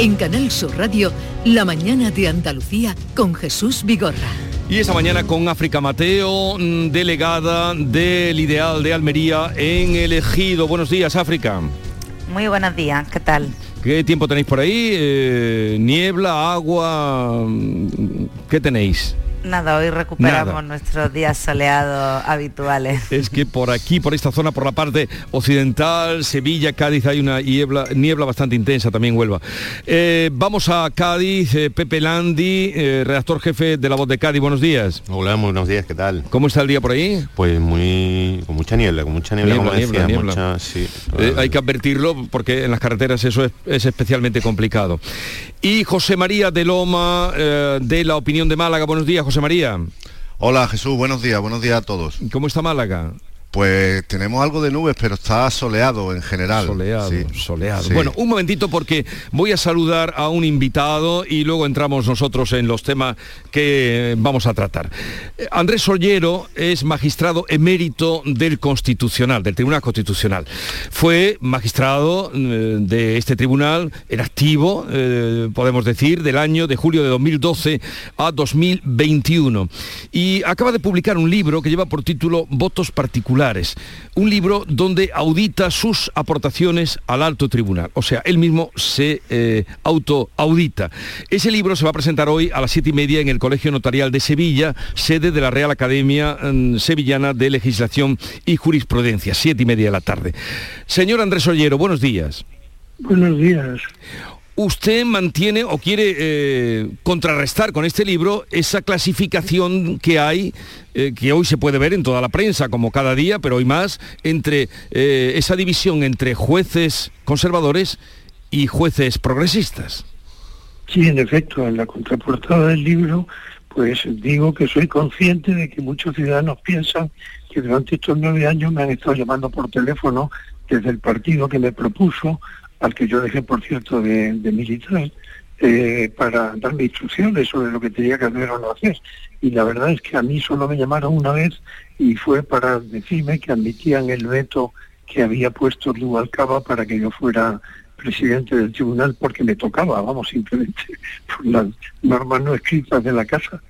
En Canal Sur Radio, La mañana de Andalucía con Jesús Vigorra. Y esta mañana con África Mateo, mm, delegada del Ideal de Almería en el Ejido. Buenos días, África. Muy buenos días, ¿qué tal? ¿Qué tiempo tenéis por ahí? Eh, ¿Niebla, agua? Mm, ¿Qué tenéis? Nada, hoy recuperamos Nada. nuestros días soleados habituales. Es que por aquí, por esta zona, por la parte occidental, Sevilla, Cádiz, hay una niebla, niebla bastante intensa, también Huelva. Eh, vamos a Cádiz, eh, Pepe Landi, eh, redactor jefe de La Voz de Cádiz, buenos días. Hola, buenos días, ¿qué tal? ¿Cómo está el día por ahí? Pues muy con mucha niebla, con mucha niebla, Niebla, como niebla, decía, niebla. mucha- sí. Eh, hay que advertirlo porque en las carreteras eso es, es especialmente complicado. Y José María de Loma, eh, de La Opinión de Málaga, buenos días, José María. Hola Jesús, buenos días, buenos días a todos. ¿Cómo está Málaga? Pues tenemos algo de nubes, pero está soleado en general. Soleado, Sí. soleado. Sí. Bueno, un momentito porque voy a saludar a un invitado y luego entramos nosotros en los temas que vamos a tratar. Eh, Andrés Sollero es magistrado emérito del Constitucional, del Tribunal Constitucional. Fue magistrado eh, de este tribunal en activo, eh, podemos decir, del año de julio de 2012 a 2021. Y acaba de publicar un libro que lleva por título Votos Particulares, un libro donde audita sus aportaciones al alto tribunal. O sea, él mismo se eh, autoaudita. Ese libro se va a presentar hoy a las siete y media en el Colegio Notarial de Sevilla, sede de la Real Academia mm, Sevillana de Legislación y Jurisprudencia, siete y media de la tarde. Señor Andrés Ollero, buenos días. Buenos días. ¿Usted mantiene o quiere eh, contrarrestar con este libro esa clasificación que hay, eh, que hoy se puede ver en toda la prensa, como cada día, pero hoy más, entre eh, esa división entre jueces conservadores y jueces progresistas? Sí, en efecto, en la contraportada del libro, pues digo que soy consciente de que muchos ciudadanos piensan que durante estos nueve años me han estado llamando por teléfono desde el partido que me propuso, al que yo dejé, por cierto, de, militar, eh, para darme instrucciones sobre lo que tenía que hacer o no hacer. Y la verdad es que a mí solo me llamaron una vez y fue para decirme que admitían el veto que había puesto Rubalcaba para que yo fuera presidente del tribunal porque me tocaba, vamos, simplemente por las normas no escritas de la casa.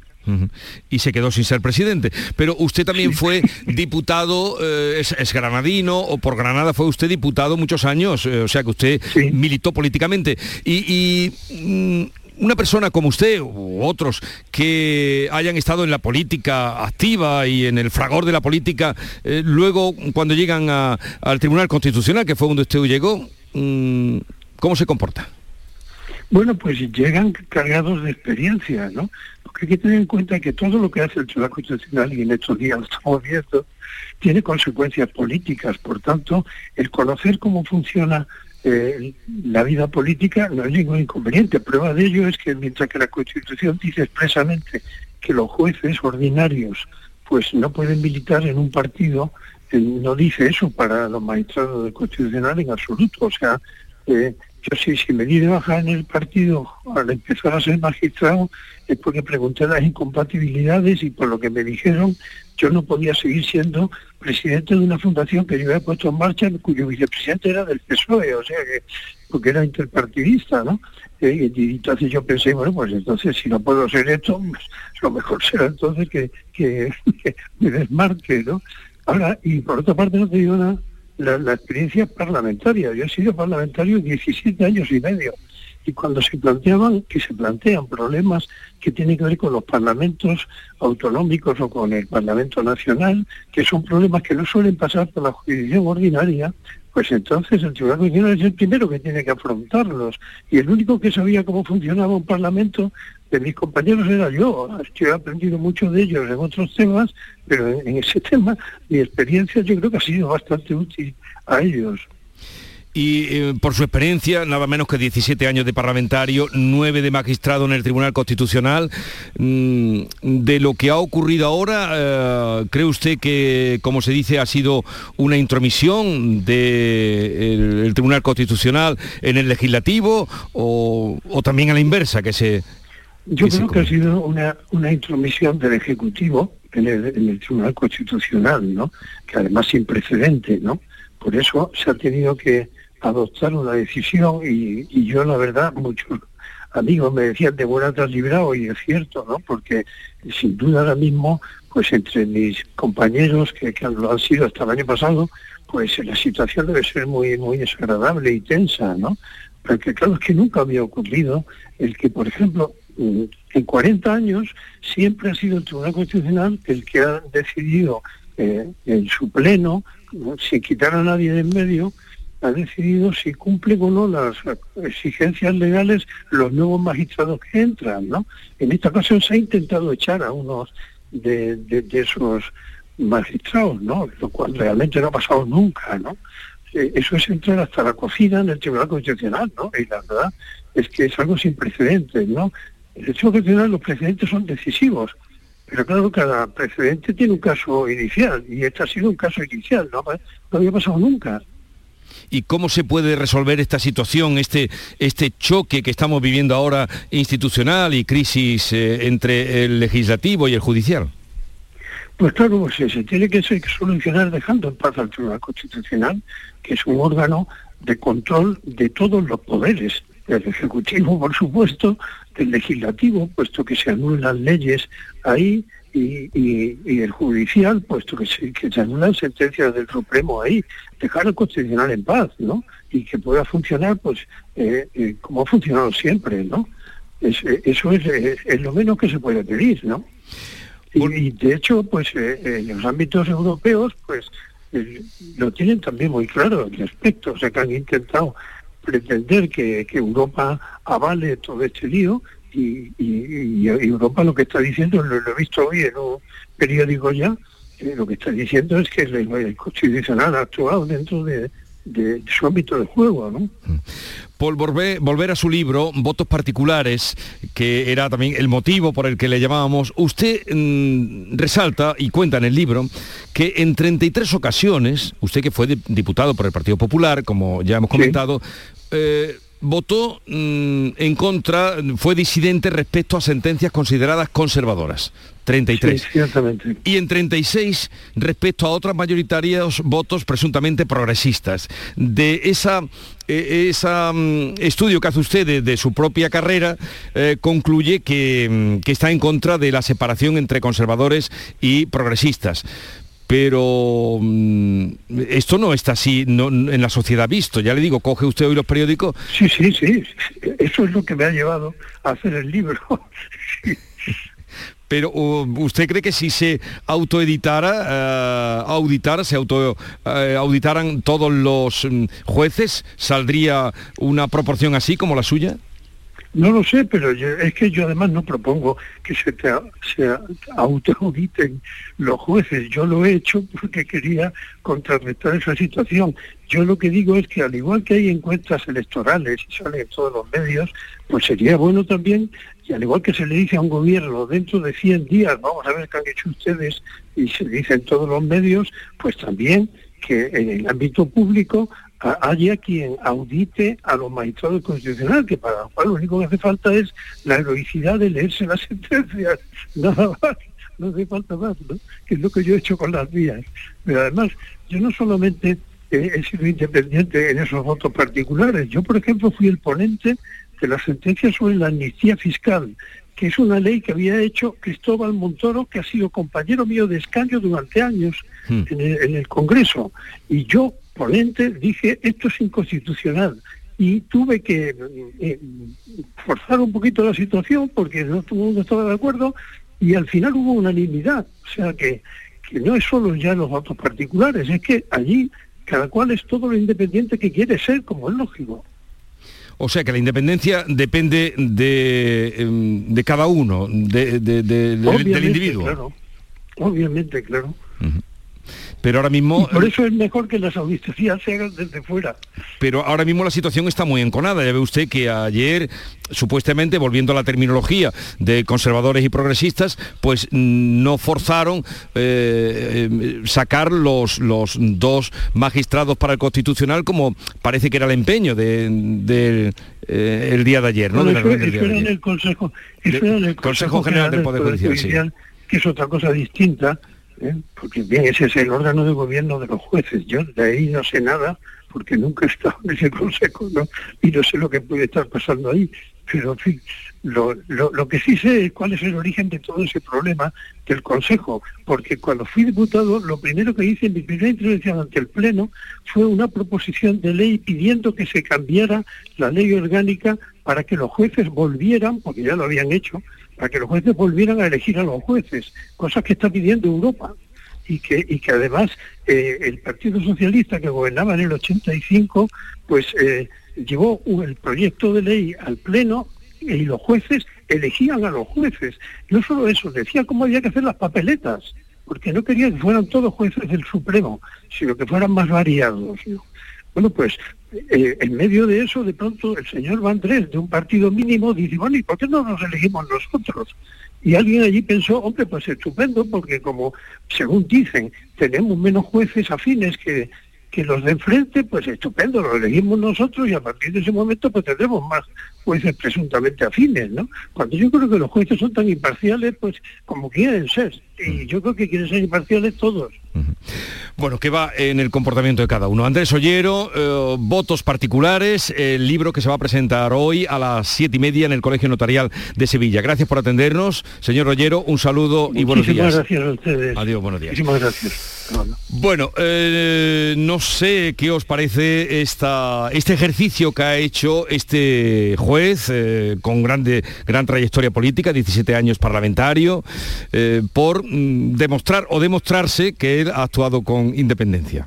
Y se quedó sin ser presidente. Pero usted también fue diputado, eh, es, es granadino, o por Granada fue usted diputado muchos años, eh, o sea que usted militó políticamente. Y, y, mm, una persona como usted u otros que hayan estado en la política activa y en el fragor de la política, eh, luego cuando llegan a- al Tribunal Constitucional, que fue donde usted llegó, mm, ¿cómo se comporta? Bueno, pues llegan cargados de experiencia, ¿no? Hay que tener en cuenta que todo lo que hace el Tribunal Constitucional, y en estos días lo estamos viendo, tiene consecuencias políticas. Por tanto, el conocer cómo funciona eh, la vida política no es ningún inconveniente. Prueba de ello es que mientras que la Constitución dice expresamente que los jueces ordinarios pues no pueden militar en un partido, eh, no dice eso para los magistrados del Constitucional en absoluto. O sea, eh, yo sí, si me di de baja en el partido al empezar a ser magistrado es porque pregunté las incompatibilidades y por lo que me dijeron yo no podía seguir siendo presidente de una fundación que yo había puesto en marcha cuyo vicepresidente era del PSOE, o sea que porque era interpartidista, ¿no? Eh, y entonces yo pensé, bueno, pues entonces si no puedo hacer esto, pues, lo mejor será entonces que, que, que me desmarque, ¿no? Ahora, y por otra parte no te digo nada, la, la experiencia parlamentaria. Yo he sido parlamentario 17 años y medio. Y cuando se planteaban, que se plantean problemas que tienen que ver con los parlamentos autonómicos o con el Parlamento Nacional, que son problemas que no suelen pasar por la jurisdicción ordinaria, pues entonces el Tribunal Constitucional es el primero que tiene que afrontarlos. Y el único que sabía cómo funcionaba un Parlamento de mis compañeros era yo. Yo he aprendido mucho de ellos en otros temas, pero en, ese tema mi experiencia yo creo que ha sido bastante útil a ellos. Y eh, por su experiencia, nada menos que 17 años de parlamentario, 9 de magistrado en el Tribunal Constitucional, mm, de lo que ha ocurrido ahora, eh, ¿cree usted que, como se dice, ha sido una intromisión del el Tribunal Constitucional en el legislativo o, o también a la inversa, que se... Yo que se creo que ha sido una, una intromisión del Ejecutivo en el, en el Tribunal Constitucional, ¿no? Que además sin precedente, ¿no? Por eso se ha tenido que adoptar una decisión y, yo la verdad muchos amigos me decían de buena te has y es cierto, ¿no? Porque sin duda ahora mismo, pues entre mis compañeros que, que lo han sido hasta el año pasado, pues la situación debe ser muy, muy desagradable y tensa, ¿no? Porque claro es que nunca había ocurrido el que, por ejemplo, mm, en 40 años siempre ha sido el Tribunal Constitucional el que ha decidido eh, en su pleno, sin quitar a nadie de en medio, ha decidido si cumplen o no las exigencias legales los nuevos magistrados que entran, ¿no? En esta ocasión se ha intentado echar a unos de, de, de esos magistrados, ¿no? Lo cual realmente no ha pasado nunca, ¿no? Eh, eso es entrar hasta la cocina en el Tribunal Constitucional, ¿no? Y la verdad es que es algo sin precedentes, ¿no? En el Tribunal Constitucional los precedentes son decisivos, pero claro, cada precedente tiene un caso inicial, y este ha sido un caso inicial, ¿no? No había pasado nunca. ¿Y cómo se puede resolver esta situación, este, este choque que estamos viviendo ahora institucional y crisis eh, entre el legislativo y el judicial? Pues claro, pues se tiene que solucionar dejando en paz al Tribunal Constitucional, que es un órgano de control de todos los poderes, del Ejecutivo, por supuesto, del Legislativo, puesto que se anulan leyes ahí, y, y, el judicial, puesto que se, que se anulan sentencias del Supremo ahí, dejar al Constitucional en paz, ¿no? Y que pueda funcionar, pues, eh, eh, como ha funcionado siempre, ¿no? Es, eh, eso es, es, lo menos que se puede pedir, ¿no? Y, de hecho, pues, en los ámbitos europeos, pues, lo tienen también muy claro al respecto, o sea, que han intentado pretender que, que Europa avale todo este lío y, Europa lo que está diciendo, lo, he visto hoy en un periódico ya, eh, lo que está diciendo es que el, Constitucional ha actuado dentro de, su ámbito de juego, ¿no? Por volver, volver, a su libro, Votos Particulares, que era también el motivo por el que le llamábamos, usted mm, resalta y cuenta en el libro que en 33 ocasiones, usted que fue diputado por el Partido Popular, como ya hemos comentado, eh, votó mm, en contra, fue disidente respecto a sentencias consideradas conservadoras. 33. y en 36 respecto a otras mayoritarios votos presuntamente progresistas. De esa e, mm, estudio que hace usted de, su propia carrera eh, concluye que, mm, que, está en contra de la separación entre conservadores y progresistas pero mm, esto no está así en la sociedad visto. Ya le digo, coge usted hoy los periódicos. Sí, sí, sí. Eso es lo que me ha llevado a hacer el libro. Pero ¿usted cree que si se autoeditara, eh, auditara, se auto eh, auditaran todos los mm, jueces, saldría una proporción así como la suya? No lo sé, pero es que yo además no propongo que se, te, se autoauditen los jueces. Yo lo he hecho porque quería contrarrestar esa situación. Yo lo que digo es que al igual que hay encuestas electorales y salen en todos los medios, pues sería bueno también, y al igual que se le dice a un gobierno dentro de 100 días, vamos a ver qué han hecho ustedes, y se dice en todos los medios, pues también que en el ámbito público haya quien audite a los magistrados constitucionales, que para lo cual lo único que hace falta es la heroicidad de leerse las sentencias, nada más, no hace falta más, ¿no? que es lo que yo he hecho con las vías. Pero además, yo no solamente he sido independiente en esos votos particulares, yo por ejemplo fui el ponente de la sentencia sobre la amnistía fiscal, que es una ley que había hecho Cristóbal Montoro, que ha sido compañero mío de escaño durante años hmm. en el Congreso. Y yo ponente dije esto es inconstitucional y tuve que eh, forzar un poquito la situación porque no todo el mundo estaba de acuerdo y al final hubo unanimidad. O sea que, que no es solo ya los votos particulares, es que allí cada cual es todo lo independiente que quiere ser, como es lógico. O sea que la independencia depende de, em, de cada uno, de, del individuo. Claro. Obviamente, claro. Pero ahora mismo... por eso es mejor que las auditorías se hagan desde fuera. Pero ahora mismo la situación está muy enconada. Ya ve usted que ayer, supuestamente, volviendo a la terminología de conservadores y progresistas, pues no forzaron eh, eh, sacar los, los dos magistrados para el Constitucional como parece que era el empeño del de, eh, el día de ayer, ¿no? eso, era en el Consejo, Consejo, General del Poder Judicial, que es otra cosa distinta ¿eh? porque bien, ese es el órgano de gobierno de los jueces. Yo de ahí no sé nada, porque nunca he estado en ese consejo. Y no sé lo que puede estar pasando ahí. pero en fin, lo, lo, lo, que sí sé es cuál es el origen de todo ese problema del Consejo, porque cuando fui diputado, lo primero que hice en mi primera intervención ante el Pleno fue una proposición de ley pidiendo que se cambiara la ley orgánica para que los jueces volvieran, porque ya lo habían hecho, para que los jueces volvieran a elegir a los jueces, cosas que está pidiendo Europa. Y que, y que además eh, el Partido Socialista que gobernaba en el 85, pues eh, llevó el proyecto de ley al Pleno y los jueces elegían a los jueces. No solo eso, decía cómo había que hacer las papeletas, porque no quería que fueran todos jueces del Supremo, sino que fueran más variados. Bueno, pues eh, en medio de eso, de pronto el señor Vandrés, de un partido mínimo, dice, bueno, ¿y por qué no nos elegimos nosotros? Y alguien allí pensó, hombre, pues estupendo, porque como, según dicen, tenemos menos jueces afines que, que los de enfrente, pues estupendo, lo elegimos nosotros y a partir de ese momento pues tendremos más jueces presuntamente afines, ¿no? Cuando yo creo que los jueces son tan imparciales, pues como quieren ser. Y yo creo que quieren ser imparciales todos. Bueno, ¿qué va en el comportamiento de cada uno? Andrés Ollero, eh, votos particulares, el libro que se va a presentar hoy a las siete y media en el Colegio Notarial de Sevilla. Gracias por atendernos. Señor Ollero, un saludo y buenos días. gracias a ustedes. Adiós, buenos días. Muchísimas gracias. Bueno, eh, no sé qué os parece esta, este ejercicio que ha hecho este juez eh, con grande, gran trayectoria política, 17 años parlamentario, por mm, demostrar o demostrarse que él ha actuado con independencia.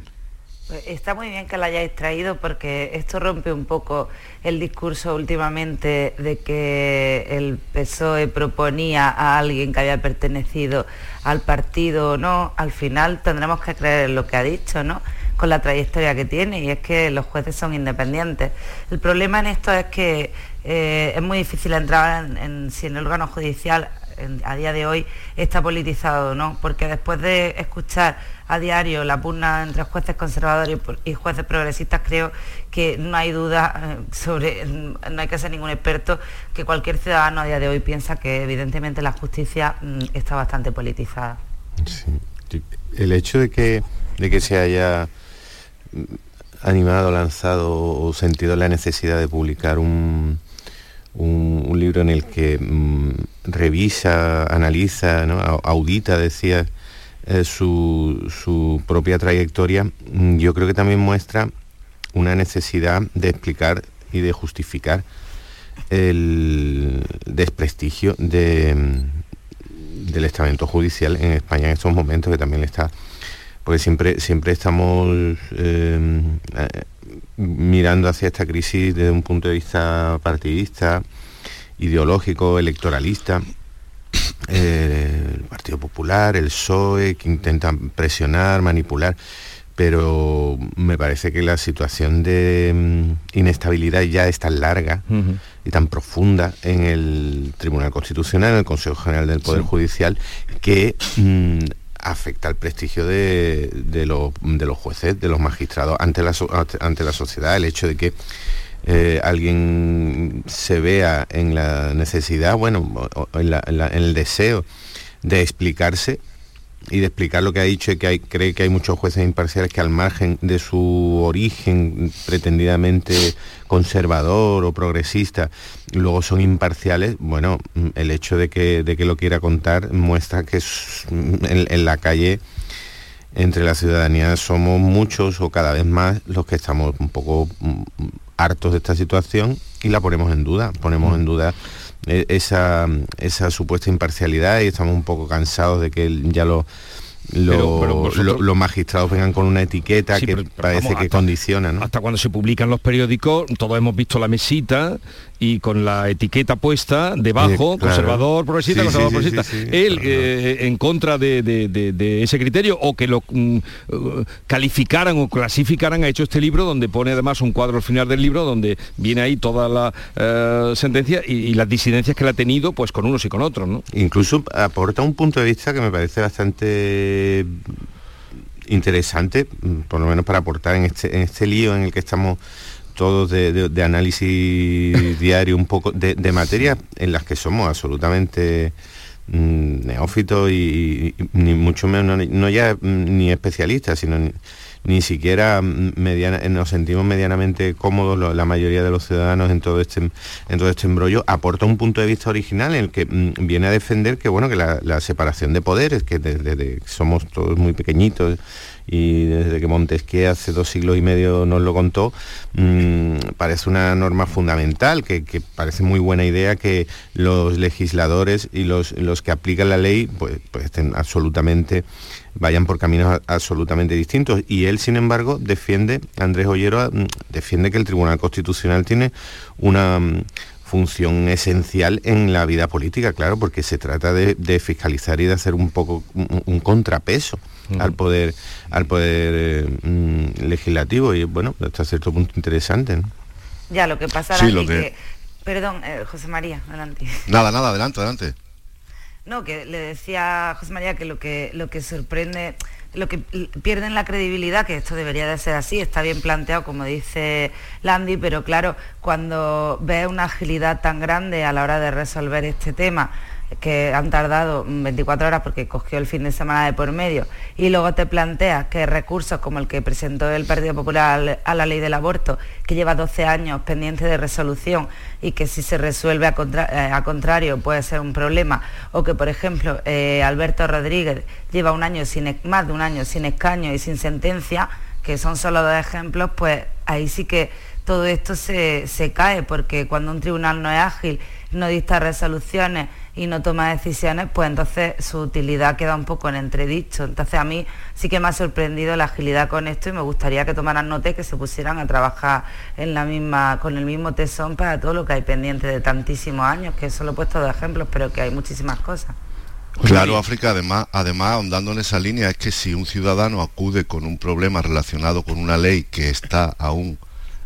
Pues está muy bien que la hayáis traído porque esto rompe un poco el discurso últimamente de que el PSOE proponía a alguien que había pertenecido al partido o no. Al final tendremos que creer en lo que ha dicho, ¿no? Con la trayectoria que tiene y es que los jueces son independientes. El problema en esto es que eh, es muy difícil entrar en, si en el órgano judicial a día de hoy está politizado, ¿no? Porque después de escuchar a diario la pugna entre jueces conservadores y jueces progresistas, creo que no hay duda eh, sobre, no hay que ser ningún experto, que cualquier ciudadano a día de hoy piensa que evidentemente la justicia mm, está bastante politizada. El hecho de que, de que se haya mm, animado, lanzado o sentido la necesidad de publicar un, un, libro en el que mm, revisa, analiza, audita, decía, eh, su, propia trayectoria, mm, yo creo que también muestra una necesidad de explicar y de justificar el desprestigio de, mm, del estamento judicial en España en estos momentos, que también está... Porque siempre, siempre estamos eh, mirando hacia esta crisis desde un punto de vista partidista, ideológico, electoralista, eh, el Partido Popular, el PSOE, que intentan presionar, manipular, pero me parece que la situación de mm, inestabilidad ya es tan larga y tan profunda en el Tribunal Constitucional, en el Consejo General del Poder Judicial, que mm, afecta al prestigio de, los, jueces, de los magistrados ante la, ante la sociedad, el hecho de que eh, alguien se vea en la necesidad, bueno, en, el deseo de explicarse y de explicar lo que ha dicho y que cree que hay muchos jueces imparciales que al margen de su origen pretendidamente conservador o progresista, luego son imparciales, bueno, el hecho de que, de que lo quiera contar muestra que en la calle entre la ciudadanía somos muchos o cada vez más los que estamos un poco hartos de esta situación y la ponemos en duda, ponemos en duda eh, esa, esa supuesta imparcialidad y estamos un poco cansados de que ya lo los magistrados vengan con una etiqueta que parece que condiciona. Hasta cuando se publican los periódicos, todos hemos visto la mesita y con la etiqueta puesta debajo, conservador, progresista, conservador, progresista. Él, eh, en contra de, ese criterio, o que lo mm, uh, calificaran o clasificaran, ha hecho este libro donde pone además un cuadro al final del libro donde viene ahí toda la eh, sentencia y, las disidencias que la ha tenido pues con unos y con otros. ¿no? Incluso aporta un punto de vista que me parece bastante interesante, mm, por lo menos para aportar en este, en este lío en el que estamos todos de, análisis diario un poco de, de materias en las que somos absolutamente mm, neófitos y, ni mucho menos, no, ya mm, ni especialistas, sino ni, siquiera mediana, nos sentimos medianamente cómodos la mayoría de los ciudadanos en todo este en todo este embrollo aporta un punto de vista original en el que viene a defender que bueno que la, separación de poderes que desde somos todos muy pequeñitos y desde que Montesquieu hace dos siglos y medio nos lo contó, mm, parece una norma fundamental, que, parece muy buena idea que los legisladores y los, los que aplican la ley pues, pues estén absolutamente vayan por caminos absolutamente distintos. Y él, sin embargo, defiende, Andrés Ollero mm, defiende que el Tribunal Constitucional tiene una mm, función esencial en la vida política, claro, porque se trata de, fiscalizar y de hacer un poco un contrapeso al poder al poder eh, mm, legislativo. Y bueno hasta cierto punto interesante ya lo que pasa es que... perdón eh, José María adelante. Nada nada adelante adelante. No que le decía a José María que lo que lo que sorprende lo que pierden la credibilidad, que esto debería de ser así, está bien planteado, como dice Landy, pero claro, cuando ves una agilidad tan grande a la hora de resolver este tema, que han tardado 24 horas porque cogió el fin de semana de por medio, y luego te planteas que recursos como el que presentó el Partido Popular a la ley del aborto, que lleva 12 años pendiente de resolución y que si se resuelve a, eh, contrario puede ser un problema, o que por ejemplo eh, Alberto Rodríguez lleva un año sin, más de un año sin escaño y sin sentencia, que son solo dos ejemplos, pues ahí sí que todo esto se, se cae, porque cuando un tribunal no es ágil, no dicta resoluciones, y no toma decisiones, pues entonces su utilidad queda un poco en entredicho. Entonces a mí sí que me ha sorprendido la agilidad con esto y me gustaría que tomaran nota y que se pusieran a trabajar en la misma, con el mismo tesón para todo lo que hay pendiente de tantísimos años, que solo he puesto dos ejemplos, pero que hay muchísimas cosas. Claro, África, además, además, ahondando en esa línea, es que si un ciudadano acude con un problema relacionado con una ley que está aún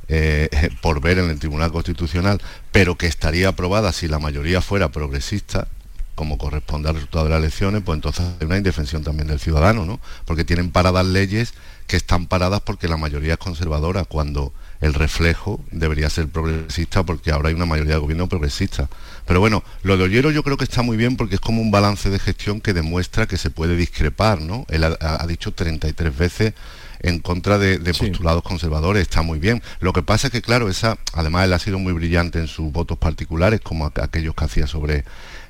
eh, por ver en el Tribunal Constitucional, pero que estaría aprobada si la mayoría fuera progresista, como corresponde al resultado de las elecciones, pues entonces hay una indefensión también del ciudadano, ¿no? Porque tienen paradas leyes que están paradas porque la mayoría es conservadora, cuando el reflejo debería ser progresista porque ahora hay una mayoría de gobierno progresista. Pero bueno, lo de Ollero yo creo que está muy bien porque es como un balance de gestión que demuestra que se puede discrepar, ¿no? Él ha, ha dicho 33 veces en contra de, postulados conservadores, está muy bien. Lo que pasa es que, claro, esa, además él ha sido muy brillante en sus votos particulares, como aquellos que hacía sobre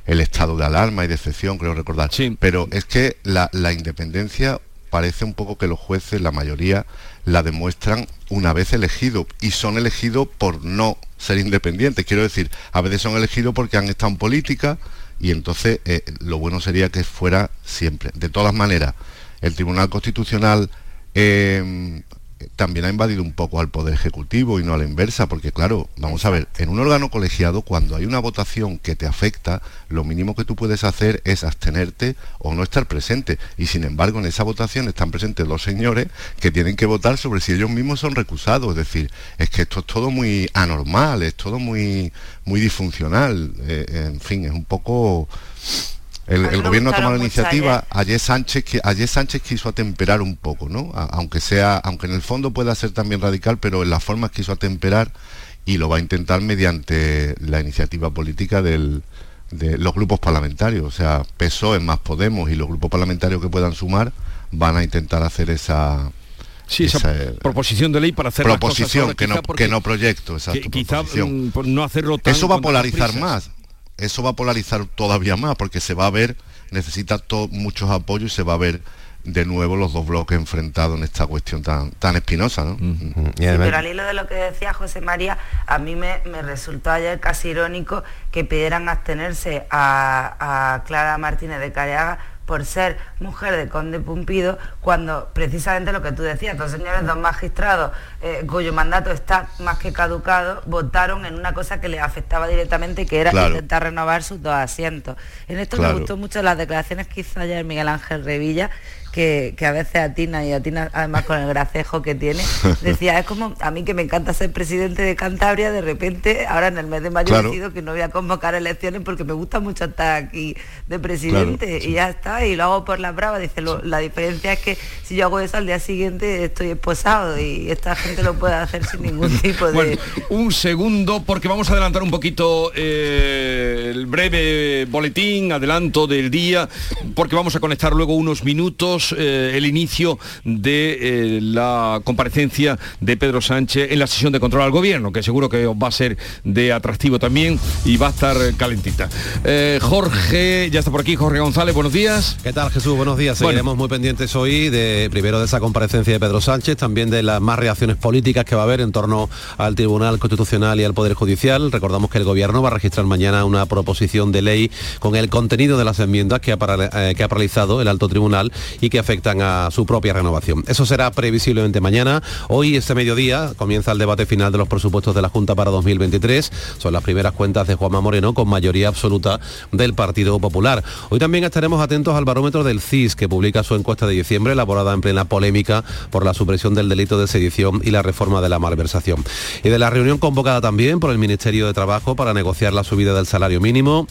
el estado de alarma y de excepción, creo recordar. Pero es que la, independencia parece un poco que los jueces, la mayoría, la demuestran una vez elegidos y son elegidos por no ser independientes. Quiero decir, a veces son elegidos porque han estado en política y entonces eh, lo bueno sería que fuera siempre. De todas maneras, el Tribunal Constitucional eh, también ha invadido un poco al Poder Ejecutivo y no a la inversa, porque claro, vamos a ver, en un órgano colegiado, cuando hay una votación que te afecta, lo mínimo que tú puedes hacer es abstenerte o no estar presente. Y sin embargo, en esa votación están presentes los señores que tienen que votar sobre si ellos mismos son recusados. Es decir, es que esto es todo muy anormal, es todo muy, muy disfuncional. Eh, en fin, es un poco el, gobierno ha tomado la iniciativa, ayer Sánchez, ayer Sánchez quiso atemperar un poco, ¿no? aunque sea, aunque en el fondo pueda ser también radical, pero en las formas quiso atemperar y lo va a intentar mediante la iniciativa política de los grupos parlamentarios. O sea, PSOE más Podemos y los grupos parlamentarios que puedan sumar van a intentar hacer esa, Sí, esa, proposición de ley para hacer proposición que, no, que no proyecto, quizá mm, no hacerlo Eso va a polarizar más eso va a polarizar todavía más porque se va a ver, necesita muchos apoyos y se va a ver de nuevo los dos bloques enfrentados en esta cuestión tan, tan espinosa. ¿no? pero al hilo de lo que decía José María, a mí me, resultó ayer casi irónico que pidieran abstenerse a, a Clara Martínez de Careaga por ser mujer de Conde Pumpido, cuando precisamente lo que tú decías, dos señores, dos magistrados, eh, cuyo mandato está más que caducado, votaron en una cosa que les afectaba directamente, que era intentar renovar sus dos asientos. En esto me gustó mucho las declaraciones que hizo ayer Miguel Ángel Revilla, que, que a veces atina y atina además con el gracejo que tiene. Decía, es como a mí que me encanta ser presidente de Cantabria, de repente, ahora en el mes de mayo Claro. decido que no voy a convocar elecciones porque me gusta mucho estar aquí de presidente Claro, sí. y ya está, y lo hago por las bravas. Dice, lo- la diferencia es que si yo hago eso al día siguiente estoy esposado y esta gente lo puede hacer sin ningún tipo de... Bueno, un segundo porque vamos a adelantar un poquito eh, el breve boletín, adelanto del día, porque vamos a conectar luego unos minutos eh, el inicio de eh, la comparecencia de Pedro Sánchez en la sesión de control al gobierno, que seguro que os va a ser de atractivo también y va a estar calentita. Eh, Jorge, ya está por aquí, Jorge González, buenos días. ¿Qué tal Jesús? Buenos días. Bueno. Seguiremos muy pendientes hoy de primero de esa comparecencia de Pedro Sánchez, también de las más reacciones políticas que va a haber en torno al Tribunal Constitucional y al Poder Judicial. Recordamos que el Gobierno va a registrar mañana una proposición de ley con el contenido de las enmiendas que ha, para- eh, que ha paralizado el Alto Tribunal y que afectan a su propia renovación. Eso será previsiblemente mañana. Hoy, este mediodía, comienza el debate final de los presupuestos de la Junta para 2023. Son las primeras cuentas de Juanma Moreno con mayoría absoluta del Partido Popular. Hoy también estaremos atentos al barómetro del CIS, que publica su encuesta de diciembre, elaborada en plena polémica por la supresión del delito de sedición y la reforma de la malversación. Y de la reunión convocada también por el Ministerio de Trabajo para negociar la subida del salario mínimo.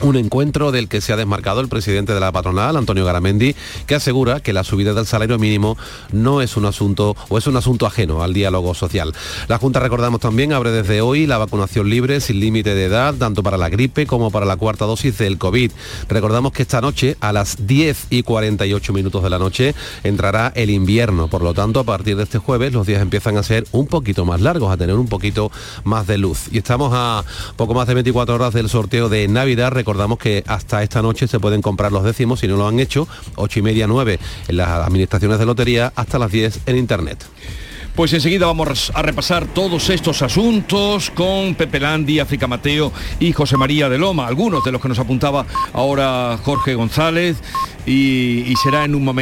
Un encuentro del que se ha desmarcado el presidente de la patronal, Antonio Garamendi, que asegura que la subida del salario mínimo no es un asunto o es un asunto ajeno al diálogo social. La Junta, recordamos también, abre desde hoy la vacunación libre sin límite de edad, tanto para la gripe como para la cuarta dosis del COVID. Recordamos que esta noche, a las 10 y 48 minutos de la noche, entrará el invierno. Por lo tanto, a partir de este jueves, los días empiezan a ser un poquito más largos, a tener un poquito más de luz. Y estamos a poco más de 24 horas del sorteo de Navidad. Recordamos que hasta esta noche se pueden comprar los décimos, si no lo han hecho, 8 y media, 9 en las administraciones de lotería, hasta las 10 en Internet. Pues enseguida vamos a repasar todos estos asuntos con Pepe Landi, África Mateo y José María de Loma, algunos de los que nos apuntaba ahora Jorge González y, y será en un momento